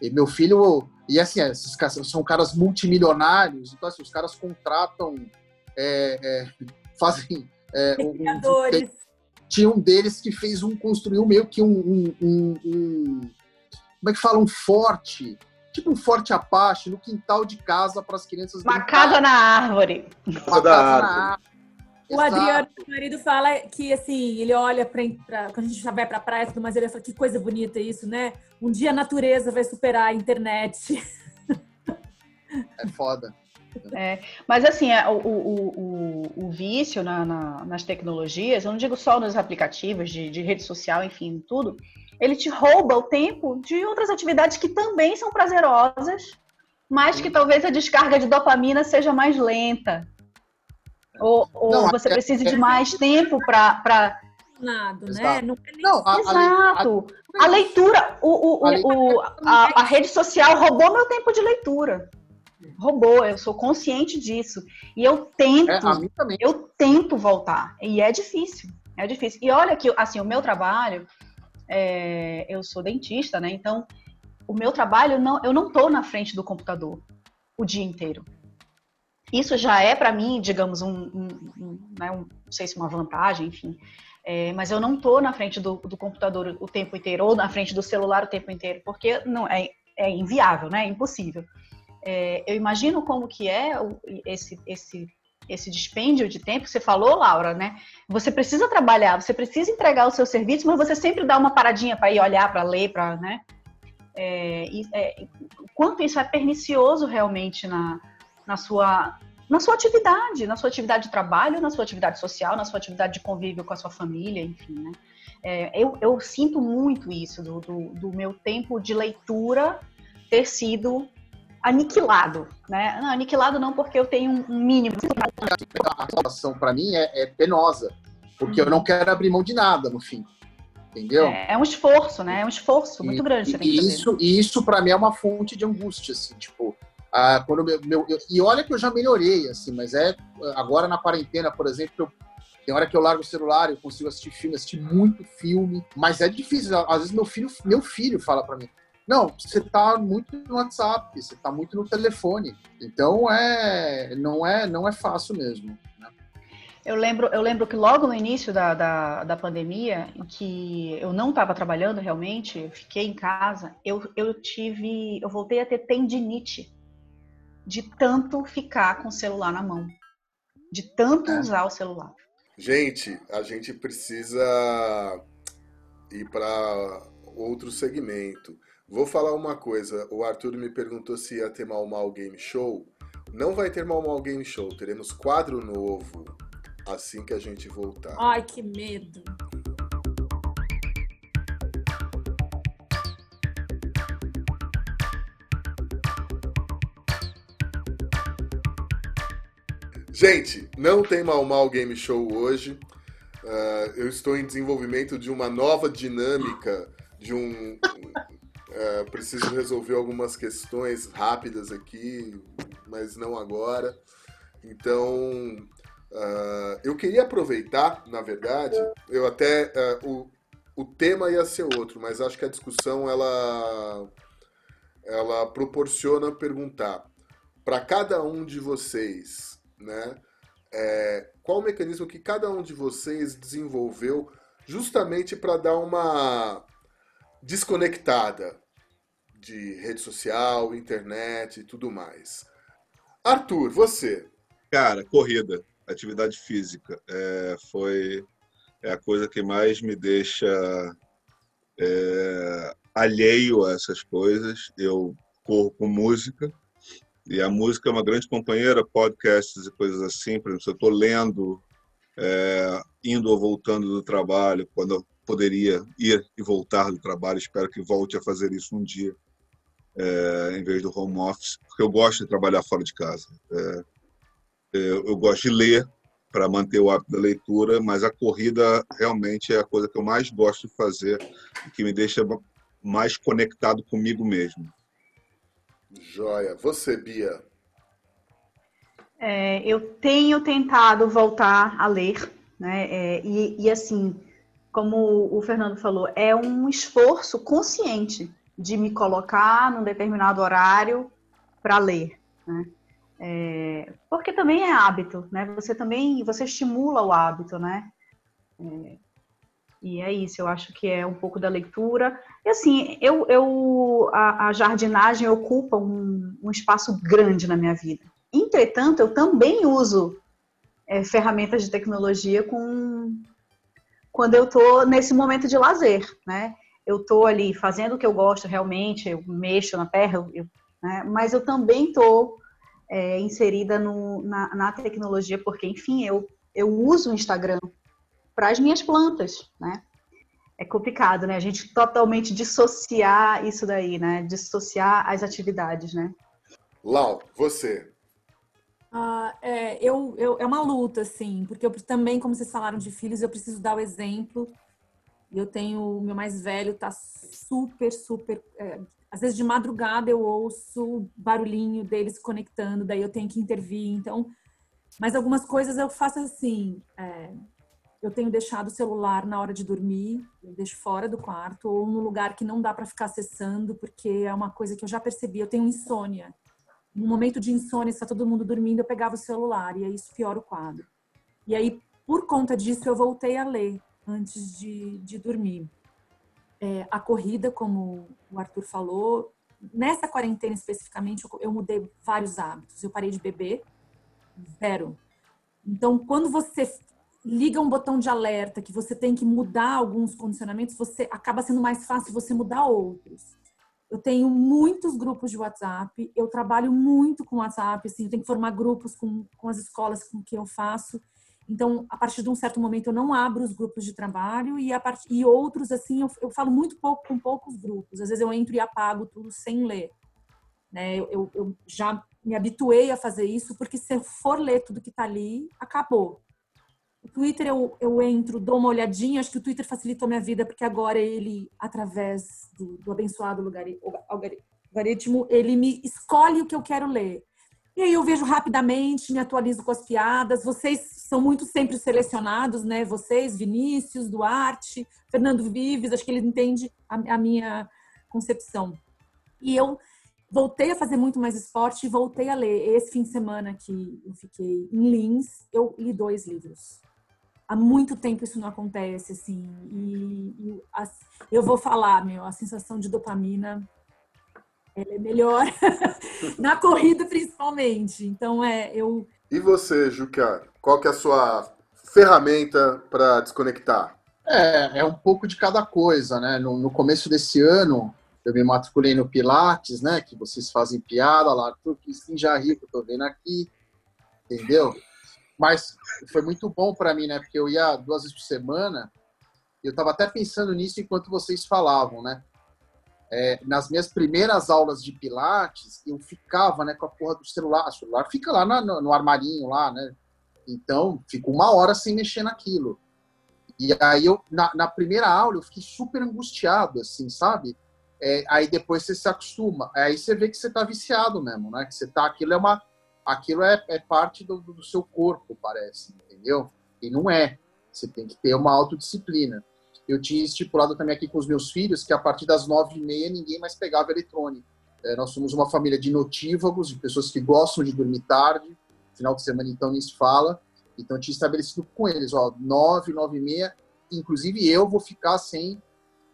E meu filho e assim, esses caras são caras multimilionários, então assim, os caras contratam, é, é, [laughs] fazem. É, um, um, tinha um deles que fez um, construiu meio que um, um, um, Como é que fala? Um forte. Tipo um forte Apache no quintal de casa para as crianças. Uma casa na árvore. Uma casa na árvore. O Adriano, meu marido, fala que assim, ele olha para quando a gente já vai para a praia, mas ele fala que coisa bonita isso, né? Um dia a natureza vai superar a internet. É foda. É, mas assim, é, o, o, o, o vício na, na, nas tecnologias, eu não digo só nos aplicativos de, de rede social, enfim, tudo, ele te rouba o tempo de outras atividades que também são prazerosas, mas que talvez a descarga de dopamina seja mais lenta. Ou, ou não, você é, precisa é, de mais tempo para. Nada, né? Não, é não a, Exato. A, a, a leitura, o, o, o, a, a rede social roubou meu tempo de leitura. Roubou, eu sou consciente disso. E eu tento, é, eu tento voltar. E é difícil, é difícil. E olha que, assim, o meu trabalho, é, eu sou dentista, né? Então, o meu trabalho, não, eu não tô na frente do computador o dia inteiro. Isso já é para mim, digamos, um, um, um, né, um, não sei se uma vantagem, enfim. É, mas eu não estou na frente do, do, computador o tempo inteiro ou na frente do celular o tempo inteiro, porque não é, é inviável, né? É impossível. É, eu imagino como que é esse, esse, esse dispêndio de tempo. Você falou, Laura, né? Você precisa trabalhar, você precisa entregar o seu serviço, mas você sempre dá uma paradinha para ir olhar, para ler, para, né? É, é, quanto isso é pernicioso realmente na, na sua na sua atividade, na sua atividade de trabalho, na sua atividade social, na sua atividade de convívio com a sua família, enfim, né? É, eu, eu, sinto muito isso do, do, do, meu tempo de leitura ter sido aniquilado, né? Não, aniquilado não, porque eu tenho um mínimo. A situação para mim é, é, penosa, porque eu não quero abrir mão de nada no fim. Entendeu? É, é um esforço, né? É um esforço muito grande. E, e isso, e isso para mim é uma fonte de angústia, assim, tipo, ah, quando meu, meu eu, e olha que eu já melhorei, assim, mas é agora na quarentena, por exemplo, eu, tem hora que eu largo o celular, eu consigo assistir filme, assistir muito filme, mas é difícil. Às vezes meu filho, meu filho fala para mim, não, você tá muito no WhatsApp, você tá muito no telefone. Então é, não é, não é fácil mesmo. Né? Eu lembro, eu lembro que logo no início da, da, da pandemia, em que eu não estava trabalhando realmente, eu fiquei em casa, eu, eu tive, eu voltei a ter tendinite de tanto ficar com o celular na mão, de tanto é. usar o celular. Gente, a gente precisa ir para outro segmento. Vou falar uma coisa. O Arthur me perguntou se ia ter Mal Mal Game Show. Não vai ter Mal Mal Game Show. Teremos quadro novo assim que a gente voltar. Ai, que medo. Gente, não tem Mal Mal Game Show hoje. Uh, eu estou em desenvolvimento de uma nova dinâmica, de um, é, preciso resolver algumas questões rápidas aqui, mas não agora. Então, uh, eu queria aproveitar, na verdade, eu até. Uh, o, o tema ia ser outro, mas acho que a discussão ela, ela proporciona perguntar para cada um de vocês, né? É, qual o mecanismo que cada um de vocês desenvolveu justamente para dar uma desconectada de rede social, internet e tudo mais. Arthur, você? Cara, corrida, atividade física, é, foi é a coisa que mais me deixa é, alheio a essas coisas. Eu corro com música e a música é uma grande companheira, podcasts e coisas assim. Por exemplo, se eu estou lendo, é, indo ou voltando do trabalho, quando eu poderia ir e voltar do trabalho, espero que volte a fazer isso um dia é, em vez do home office, porque eu gosto de trabalhar fora de casa. É, eu, eu gosto de ler para manter o hábito da leitura, mas a corrida realmente é a coisa que eu mais gosto de fazer que me deixa mais conectado comigo mesmo. Joia. Você, Bia? É, eu tenho tentado voltar a ler, né? É, e, e, assim, como o Fernando falou, é um esforço consciente de me colocar num determinado horário para ler, né? É, porque também é hábito, né? Você também você estimula o hábito, né? E é isso, eu acho que é um pouco da leitura. E assim, eu, eu a, a jardinagem ocupa um, um, espaço grande na minha vida. Entretanto, eu também uso é, ferramentas de tecnologia com quando eu estou nesse momento de lazer, né? eu estou ali fazendo o que eu gosto realmente, eu mexo na terra, eu, né? mas eu também estou é, inserida no, na, na, tecnologia, porque, enfim, eu, eu uso o Instagram para as minhas plantas, né? É complicado, né? A gente totalmente dissociar isso daí, né? Dissociar as atividades, né? Lau, você. Ah, é, eu, eu, é uma luta, assim, porque eu também, como vocês falaram de filhos, eu preciso dar o exemplo eu tenho o meu mais velho tá super, super. É, às vezes de madrugada eu ouço barulhinho deles se conectando, daí eu tenho que intervir. Então, mas algumas coisas eu faço assim. É, eu tenho deixado o celular na hora de dormir, eu deixo fora do quarto ou no lugar que não dá para ficar acessando, porque é uma coisa que eu já percebi. Eu tenho insônia. No momento de insônia, está todo mundo dormindo, eu pegava o celular e aí isso piora o quadro. E aí, por conta disso, eu voltei a ler antes de, de dormir. É, a corrida, como o Arthur falou, nessa quarentena especificamente, eu, eu mudei vários hábitos. Eu parei de beber, zero. Então, quando você liga um botão de alerta que você tem que mudar alguns condicionamentos, você acaba sendo mais fácil você mudar outros. Eu tenho muitos grupos de WhatsApp, eu trabalho muito com WhatsApp, assim, eu tenho que formar grupos com, com as escolas com que eu faço. Então, a partir de um certo momento, eu não abro os grupos de trabalho e, a part... e outros, assim, eu, eu falo muito pouco com poucos grupos. Às vezes eu entro e apago tudo sem ler. Né? Eu, eu, eu já me habituei a fazer isso, porque se eu for ler tudo que está ali, acabou. O Twitter eu, eu entro, dou uma olhadinha, acho que o Twitter facilitou minha vida, porque agora ele, através do, do abençoado algoritmo, ele me escolhe o que eu quero ler. E aí eu vejo rapidamente, me atualizo com as piadas. Vocês são muito sempre selecionados, né? Vocês, Vinícius, Duarte, Fernando Vives, acho que ele entende a, a minha concepção. E eu voltei a fazer muito mais esporte e voltei a ler. Esse fim de semana que eu fiquei em Lins, eu li dois livros. Há muito tempo isso não acontece, assim. E, e a, eu vou falar, meu, a sensação de dopamina ela é melhor [laughs] na corrida principalmente. Então é eu. E você, Juca? Qual que é a sua ferramenta para desconectar? É, é um pouco de cada coisa, né? No, no começo desse ano, eu me matriculei no Pilates, né? Que vocês fazem piada lá, tudo que sim já rico, eu tô vendo aqui, entendeu? Mas foi muito bom para mim, né? Porque eu ia duas vezes por semana. Eu tava até pensando nisso enquanto vocês falavam, né? É, nas minhas primeiras aulas de Pilates, eu ficava, né, com a porra do celular. O celular fica lá no, no armarinho lá, né? Então, fico uma hora sem mexer naquilo. E aí eu, na, na primeira aula, eu fiquei super angustiado, assim, sabe? É, aí depois você se acostuma. Aí você vê que você tá viciado mesmo, né? Que você tá, aquilo é uma, aquilo é, é parte do, do seu corpo, parece, entendeu? E não é. Você tem que ter uma autodisciplina. Eu tinha estipulado também aqui com os meus filhos que a partir das nove e meia ninguém mais pegava eletrônico. É, nós somos uma família de notívagos, de pessoas que gostam de dormir tarde. Final de semana, então, nem se fala. Então, tinha estabelecido com eles, ó, nove, nove e meia. Inclusive, eu vou ficar sem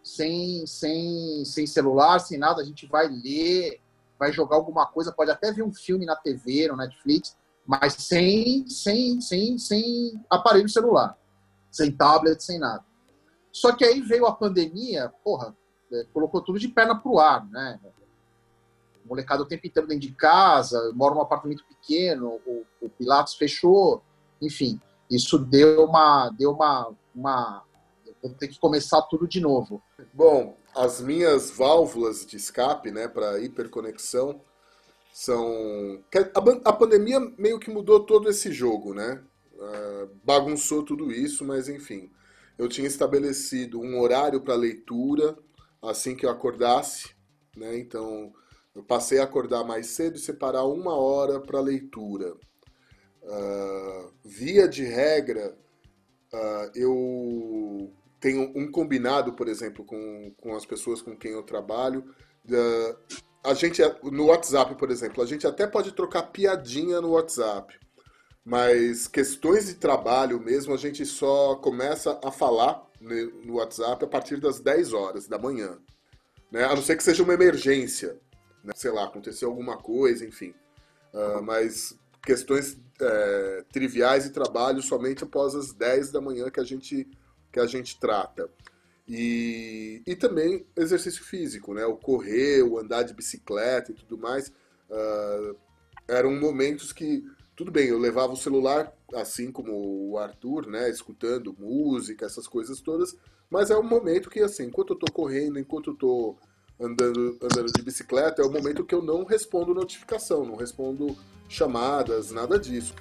sem, sem, sem celular, sem nada, a gente vai ler, vai jogar alguma coisa, pode até ver um filme na TV, no Netflix, mas sem, sem, sem, sem aparelho celular, sem tablet, sem nada. Só que aí veio a pandemia, porra, é, colocou tudo de perna pro ar, né? Molecada o tempo inteiro dentro de casa, mora num apartamento pequeno, o, o Pilatos fechou, enfim, isso deu uma, deu uma, uma vou ter que começar tudo de novo. Bom, as minhas válvulas de escape, né, para hiperconexão são. A, pandemia meio que mudou todo esse jogo, né? Uh, bagunçou tudo isso, mas enfim. Eu tinha estabelecido um horário para leitura assim que eu acordasse, né? Então eu passei a acordar mais cedo e separar uma hora para leitura. Uh, via de regra, uh, eu tenho um combinado, por exemplo, com, com as pessoas com quem eu trabalho. Uh, a gente, no WhatsApp, por exemplo, a gente até pode trocar piadinha no WhatsApp, mas questões de trabalho mesmo, a gente só começa a falar no WhatsApp a partir das 10 horas da manhã. Né? A não ser que seja uma emergência, né? sei lá, aconteceu alguma coisa, enfim. Uh, mas questões é, triviais de trabalho somente após as 10 da manhã que a gente que a gente trata. E, e também exercício físico, né? O correr, o andar de bicicleta e tudo mais. Uh, eram momentos que, tudo bem, eu levava o celular, assim como o Arthur, né? Escutando música, essas coisas todas. Mas é um momento que, assim, enquanto eu tô correndo, enquanto eu tô andando, andando de bicicleta, é o momento que eu não respondo notificação, não respondo chamadas, nada disso.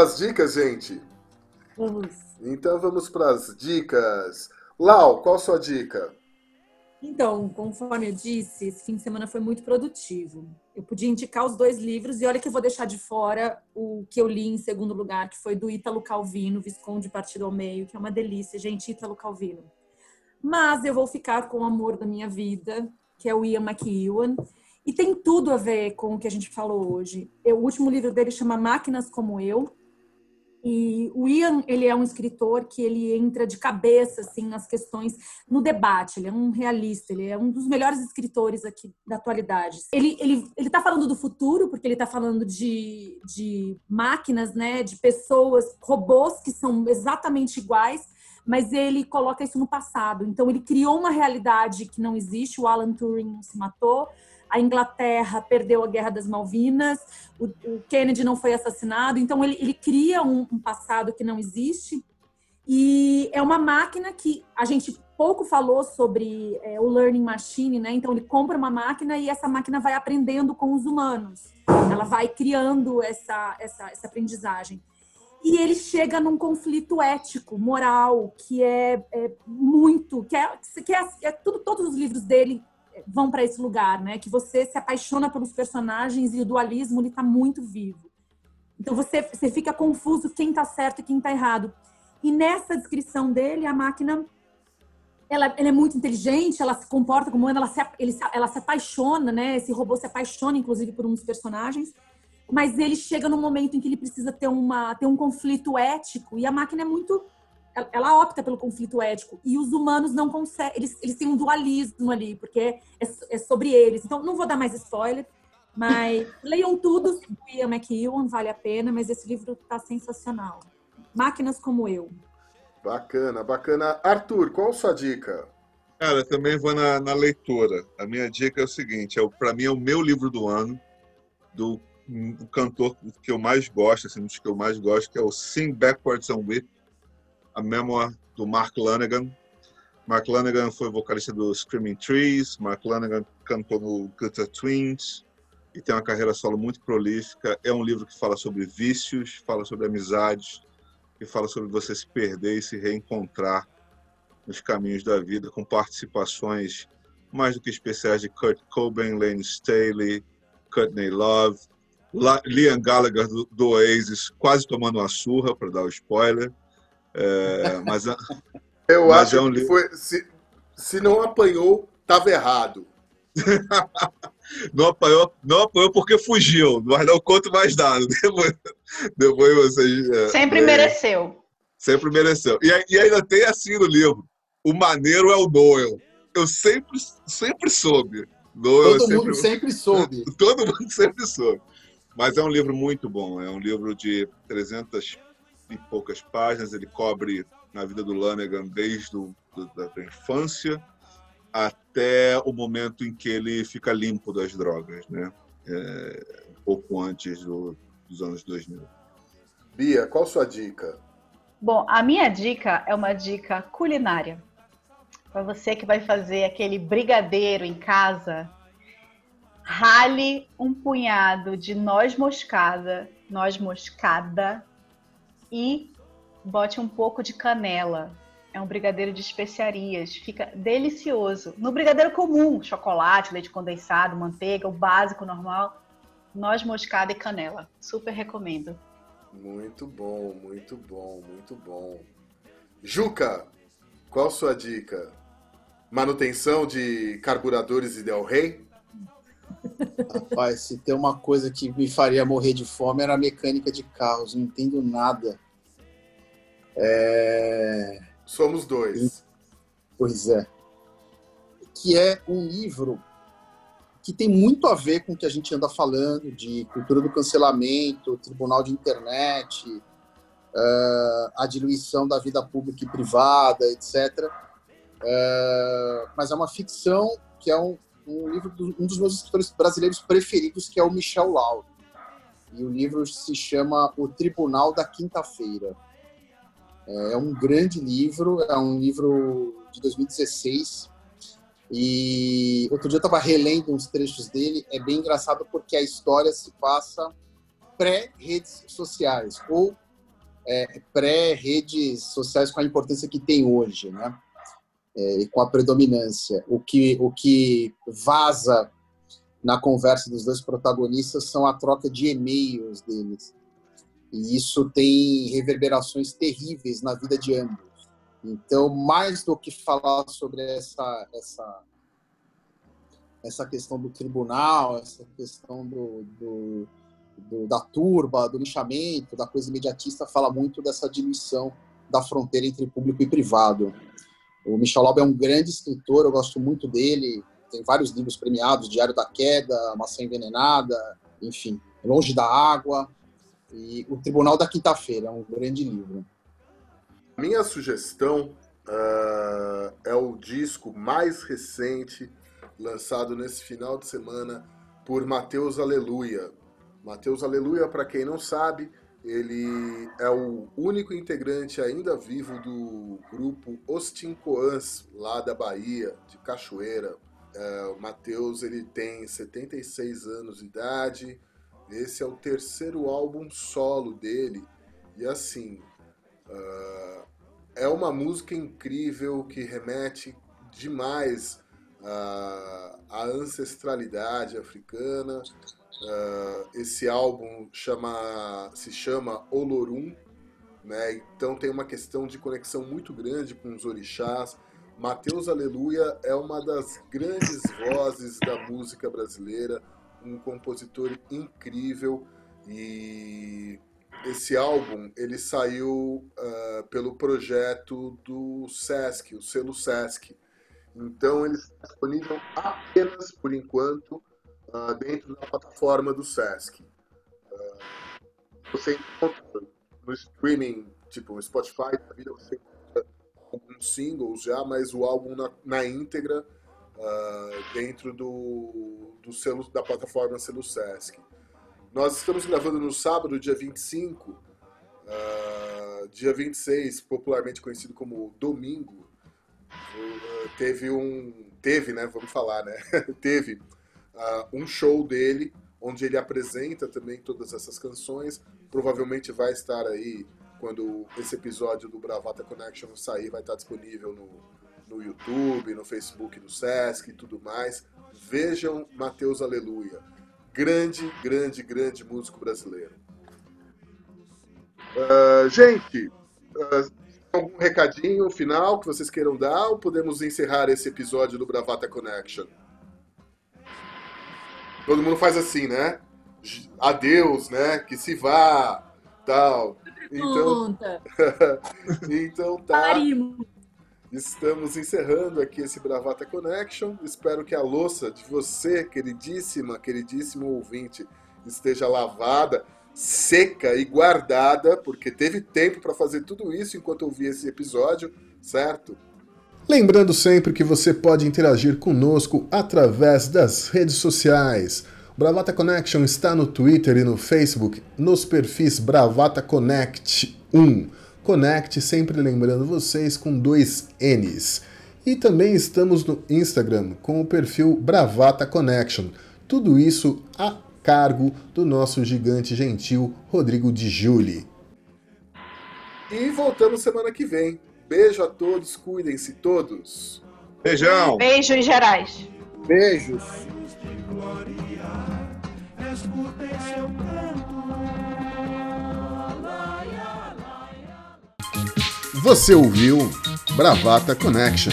Para as dicas, gente? Vamos. Então vamos para as dicas. Lau, qual a sua dica? Então, conforme eu disse, esse fim de semana foi muito produtivo. Eu podia indicar os dois livros e olha que eu vou deixar de fora o que eu li em segundo lugar, que foi do Ítalo Calvino, Visconde Partido ao Meio, que é uma delícia, gente, Ítalo Calvino. Mas eu vou ficar com o amor da minha vida, que é o Ian McEwan, e tem tudo a ver com o que a gente falou hoje. O último livro dele chama Máquinas como Eu. E o Ian, ele é um escritor que ele entra de cabeça assim nas questões no debate. Ele é um realista, ele é um dos melhores escritores aqui da atualidade. Ele ele ele tá falando do futuro porque ele está falando de, de máquinas, né, de pessoas, robôs que são exatamente iguais, mas ele coloca isso no passado. Então ele criou uma realidade que não existe. O Alan Turing se matou a Inglaterra perdeu a Guerra das Malvinas, o, o Kennedy não foi assassinado, então ele, ele cria um, um passado que não existe. E é uma máquina que a gente pouco falou sobre é, o learning machine, né? Então ele compra uma máquina e essa máquina vai aprendendo com os humanos. Ela vai criando essa, essa, essa aprendizagem. E ele chega num conflito ético, moral, que é, é muito, que é, que é, é tudo, todos os livros dele vão para esse lugar, né? Que você se apaixona pelos personagens e o dualismo ele está muito vivo. Então você, você fica confuso quem está certo e quem está errado. E nessa descrição dele, a máquina ela, ela, é muito inteligente, ela se comporta como ela se, ele, ela se apaixona, né? Esse robô se apaixona, inclusive, por um dos personagens. Mas ele chega num momento em que ele precisa ter, uma, ter um conflito ético e a máquina é muito ela opta pelo conflito ético e os humanos não conseguem, eles, eles têm um dualismo ali, porque é, é sobre eles. Então, não vou dar mais spoiler, mas [laughs] leiam tudo do Ian McEwan, vale a pena, mas esse livro está sensacional. Máquinas como eu. Bacana, bacana. Arthur, qual a sua dica? Cara, também vou na, na leitura. A minha dica é o seguinte: é, para mim é o meu livro do ano, do um, cantor que eu mais gosto, assim, um dos que eu mais gosto, que é o Sing Backwards and Whip, a memoir do Mark Lanegan. Mark Lanegan foi vocalista do Screaming Trees, Mark Lanegan cantou no Gutter Twins e tem uma carreira solo muito prolífica. É um livro que fala sobre vícios, fala sobre amizades, e fala sobre você se perder e se reencontrar nos caminhos da vida, com participações mais do que especiais de Kurt Cobain, Lane Staley, Courtney Love, Liam Gallagher do, do Oasis, quase tomando uma surra, para dar o spoiler. É, mas Eu mas acho é um que foi, se, se não apanhou, estava errado. [laughs] não apanhou, não apanhou porque fugiu, mas não conto mais nada. [laughs] Depois, depois vocês. É, sempre é, mereceu. Sempre mereceu. E, e, ainda tem assim no livro: o maneiro é o Noel. Eu sempre, sempre soube. Noel todo sempre, mundo sempre soube. [laughs] Todo mundo sempre soube. Mas é um livro muito bom. É um livro de 300 e poucas páginas. Ele cobre na vida do Lanegan desde o, da, da infância até o momento em que ele fica limpo das drogas, né? É, pouco antes do, dos anos 2000. Bia, qual sua dica? Bom, a minha dica é uma dica culinária. Para você que vai fazer aquele brigadeiro em casa, rale um punhado de noz moscada, noz moscada e bote um pouco de canela. É um brigadeiro de especiarias, fica delicioso. No brigadeiro comum, chocolate, leite condensado, manteiga, o básico normal, noz moscada e canela. Super recomendo. Muito bom, muito bom, muito bom. Juca, qual sua dica? Manutenção de carburadores e Del Rey? Rapaz, se tem uma coisa que me faria morrer de fome era a mecânica de carros. Não entendo nada. É... Somos dois. Pois é. Que é um livro que tem muito a ver com o que a gente anda falando de cultura do cancelamento, tribunal de internet, uh, a diluição da vida pública e privada, etc. Uh, é, mas é uma ficção que é um, um livro de um dos meus escritores brasileiros preferidos, que é o Michel Lauro. E o livro se chama O Tribunal da Quinta-feira. É um grande livro, é um livro de 2016. E outro dia eu estava relendo uns trechos dele. É bem engraçado porque a história se passa pré-redes sociais ou é, pré-redes sociais com a importância que tem hoje, né? É, e com a predominância. O que, o que vaza na conversa dos dois protagonistas são a troca de e-mails deles. E isso tem reverberações terríveis na vida de ambos. Então, mais do que falar sobre essa, essa, essa questão do tribunal, essa questão do, do, do, da turba, do lixamento, da coisa imediatista, fala muito dessa diluição da fronteira entre público e privado. O Michel Laub é um grande escritor, eu gosto muito dele, tem vários livros premiados, Diário da Queda, Maçã Envenenada, enfim, Longe da Água. E O Tribunal da Quinta-feira é um grande livro. Minha sugestão uh, é o disco mais recente lançado nesse final de semana por Mateus Aleluia. Mateus Aleluia, para quem não sabe, ele é o único integrante ainda vivo do grupo Ostin Coans, lá da Bahia, de Cachoeira. É, o Matheus ele tem 76 anos de idade. Esse é o terceiro álbum solo dele. E assim, uh, é uma música incrível que remete demais à ancestralidade africana, Uh, esse álbum chama, se chama Olorum, né? então tem uma questão de conexão muito grande com os orixás. Mateus Aleluia é uma das grandes vozes da música brasileira, um compositor incrível e esse álbum ele saiu uh, pelo projeto do Sesc, o selo Sesc. Então ele está disponível apenas por enquanto uh, dentro da plataforma do Sesc. Uh, você encontra no streaming, tipo Spotify, da vida, você encontra alguns singles já, mas o álbum na, na íntegra uh, dentro do, do selo, da plataforma selo Sesc. Nós estamos gravando no sábado, dia 25, uh, dia 26, popularmente conhecido como domingo, teve um. Teve, né? Vamos falar, né? [laughs] teve uh, um show dele, onde ele apresenta também todas essas canções. Provavelmente vai estar aí, quando esse episódio do Bravata Connection sair, vai estar disponível no, no YouTube, no Facebook do Sesc e tudo mais. Vejam Mateus Aleluia. Grande, grande, grande músico brasileiro. Uh, gente, uh, algum recadinho final que vocês queiram dar ou podemos encerrar esse episódio do Bravata Connection? Todo mundo faz assim, né? Adeus, né? Que se vá, tal. Então, [laughs] então tá. Estamos encerrando aqui esse Bravata Connection. Espero que a louça de você, queridíssima, queridíssimo ouvinte, esteja lavada, seca e guardada, porque teve tempo para fazer tudo isso enquanto eu vi esse episódio, certo? Lembrando sempre que você pode interagir conosco através das redes sociais. Bravata Connection está no Twitter e no Facebook, nos perfis Bravata Connect 1. Connect, sempre lembrando vocês, com dois N's. E também estamos no Instagram com o perfil Bravata Connection. Tudo isso a cargo do nosso gigante gentil Rodrigo de Juli. E voltamos semana que vem. Beijo a todos, cuidem-se todos. Beijão. Beijo em gerais. Beijos. Você ouviu Bravata Connection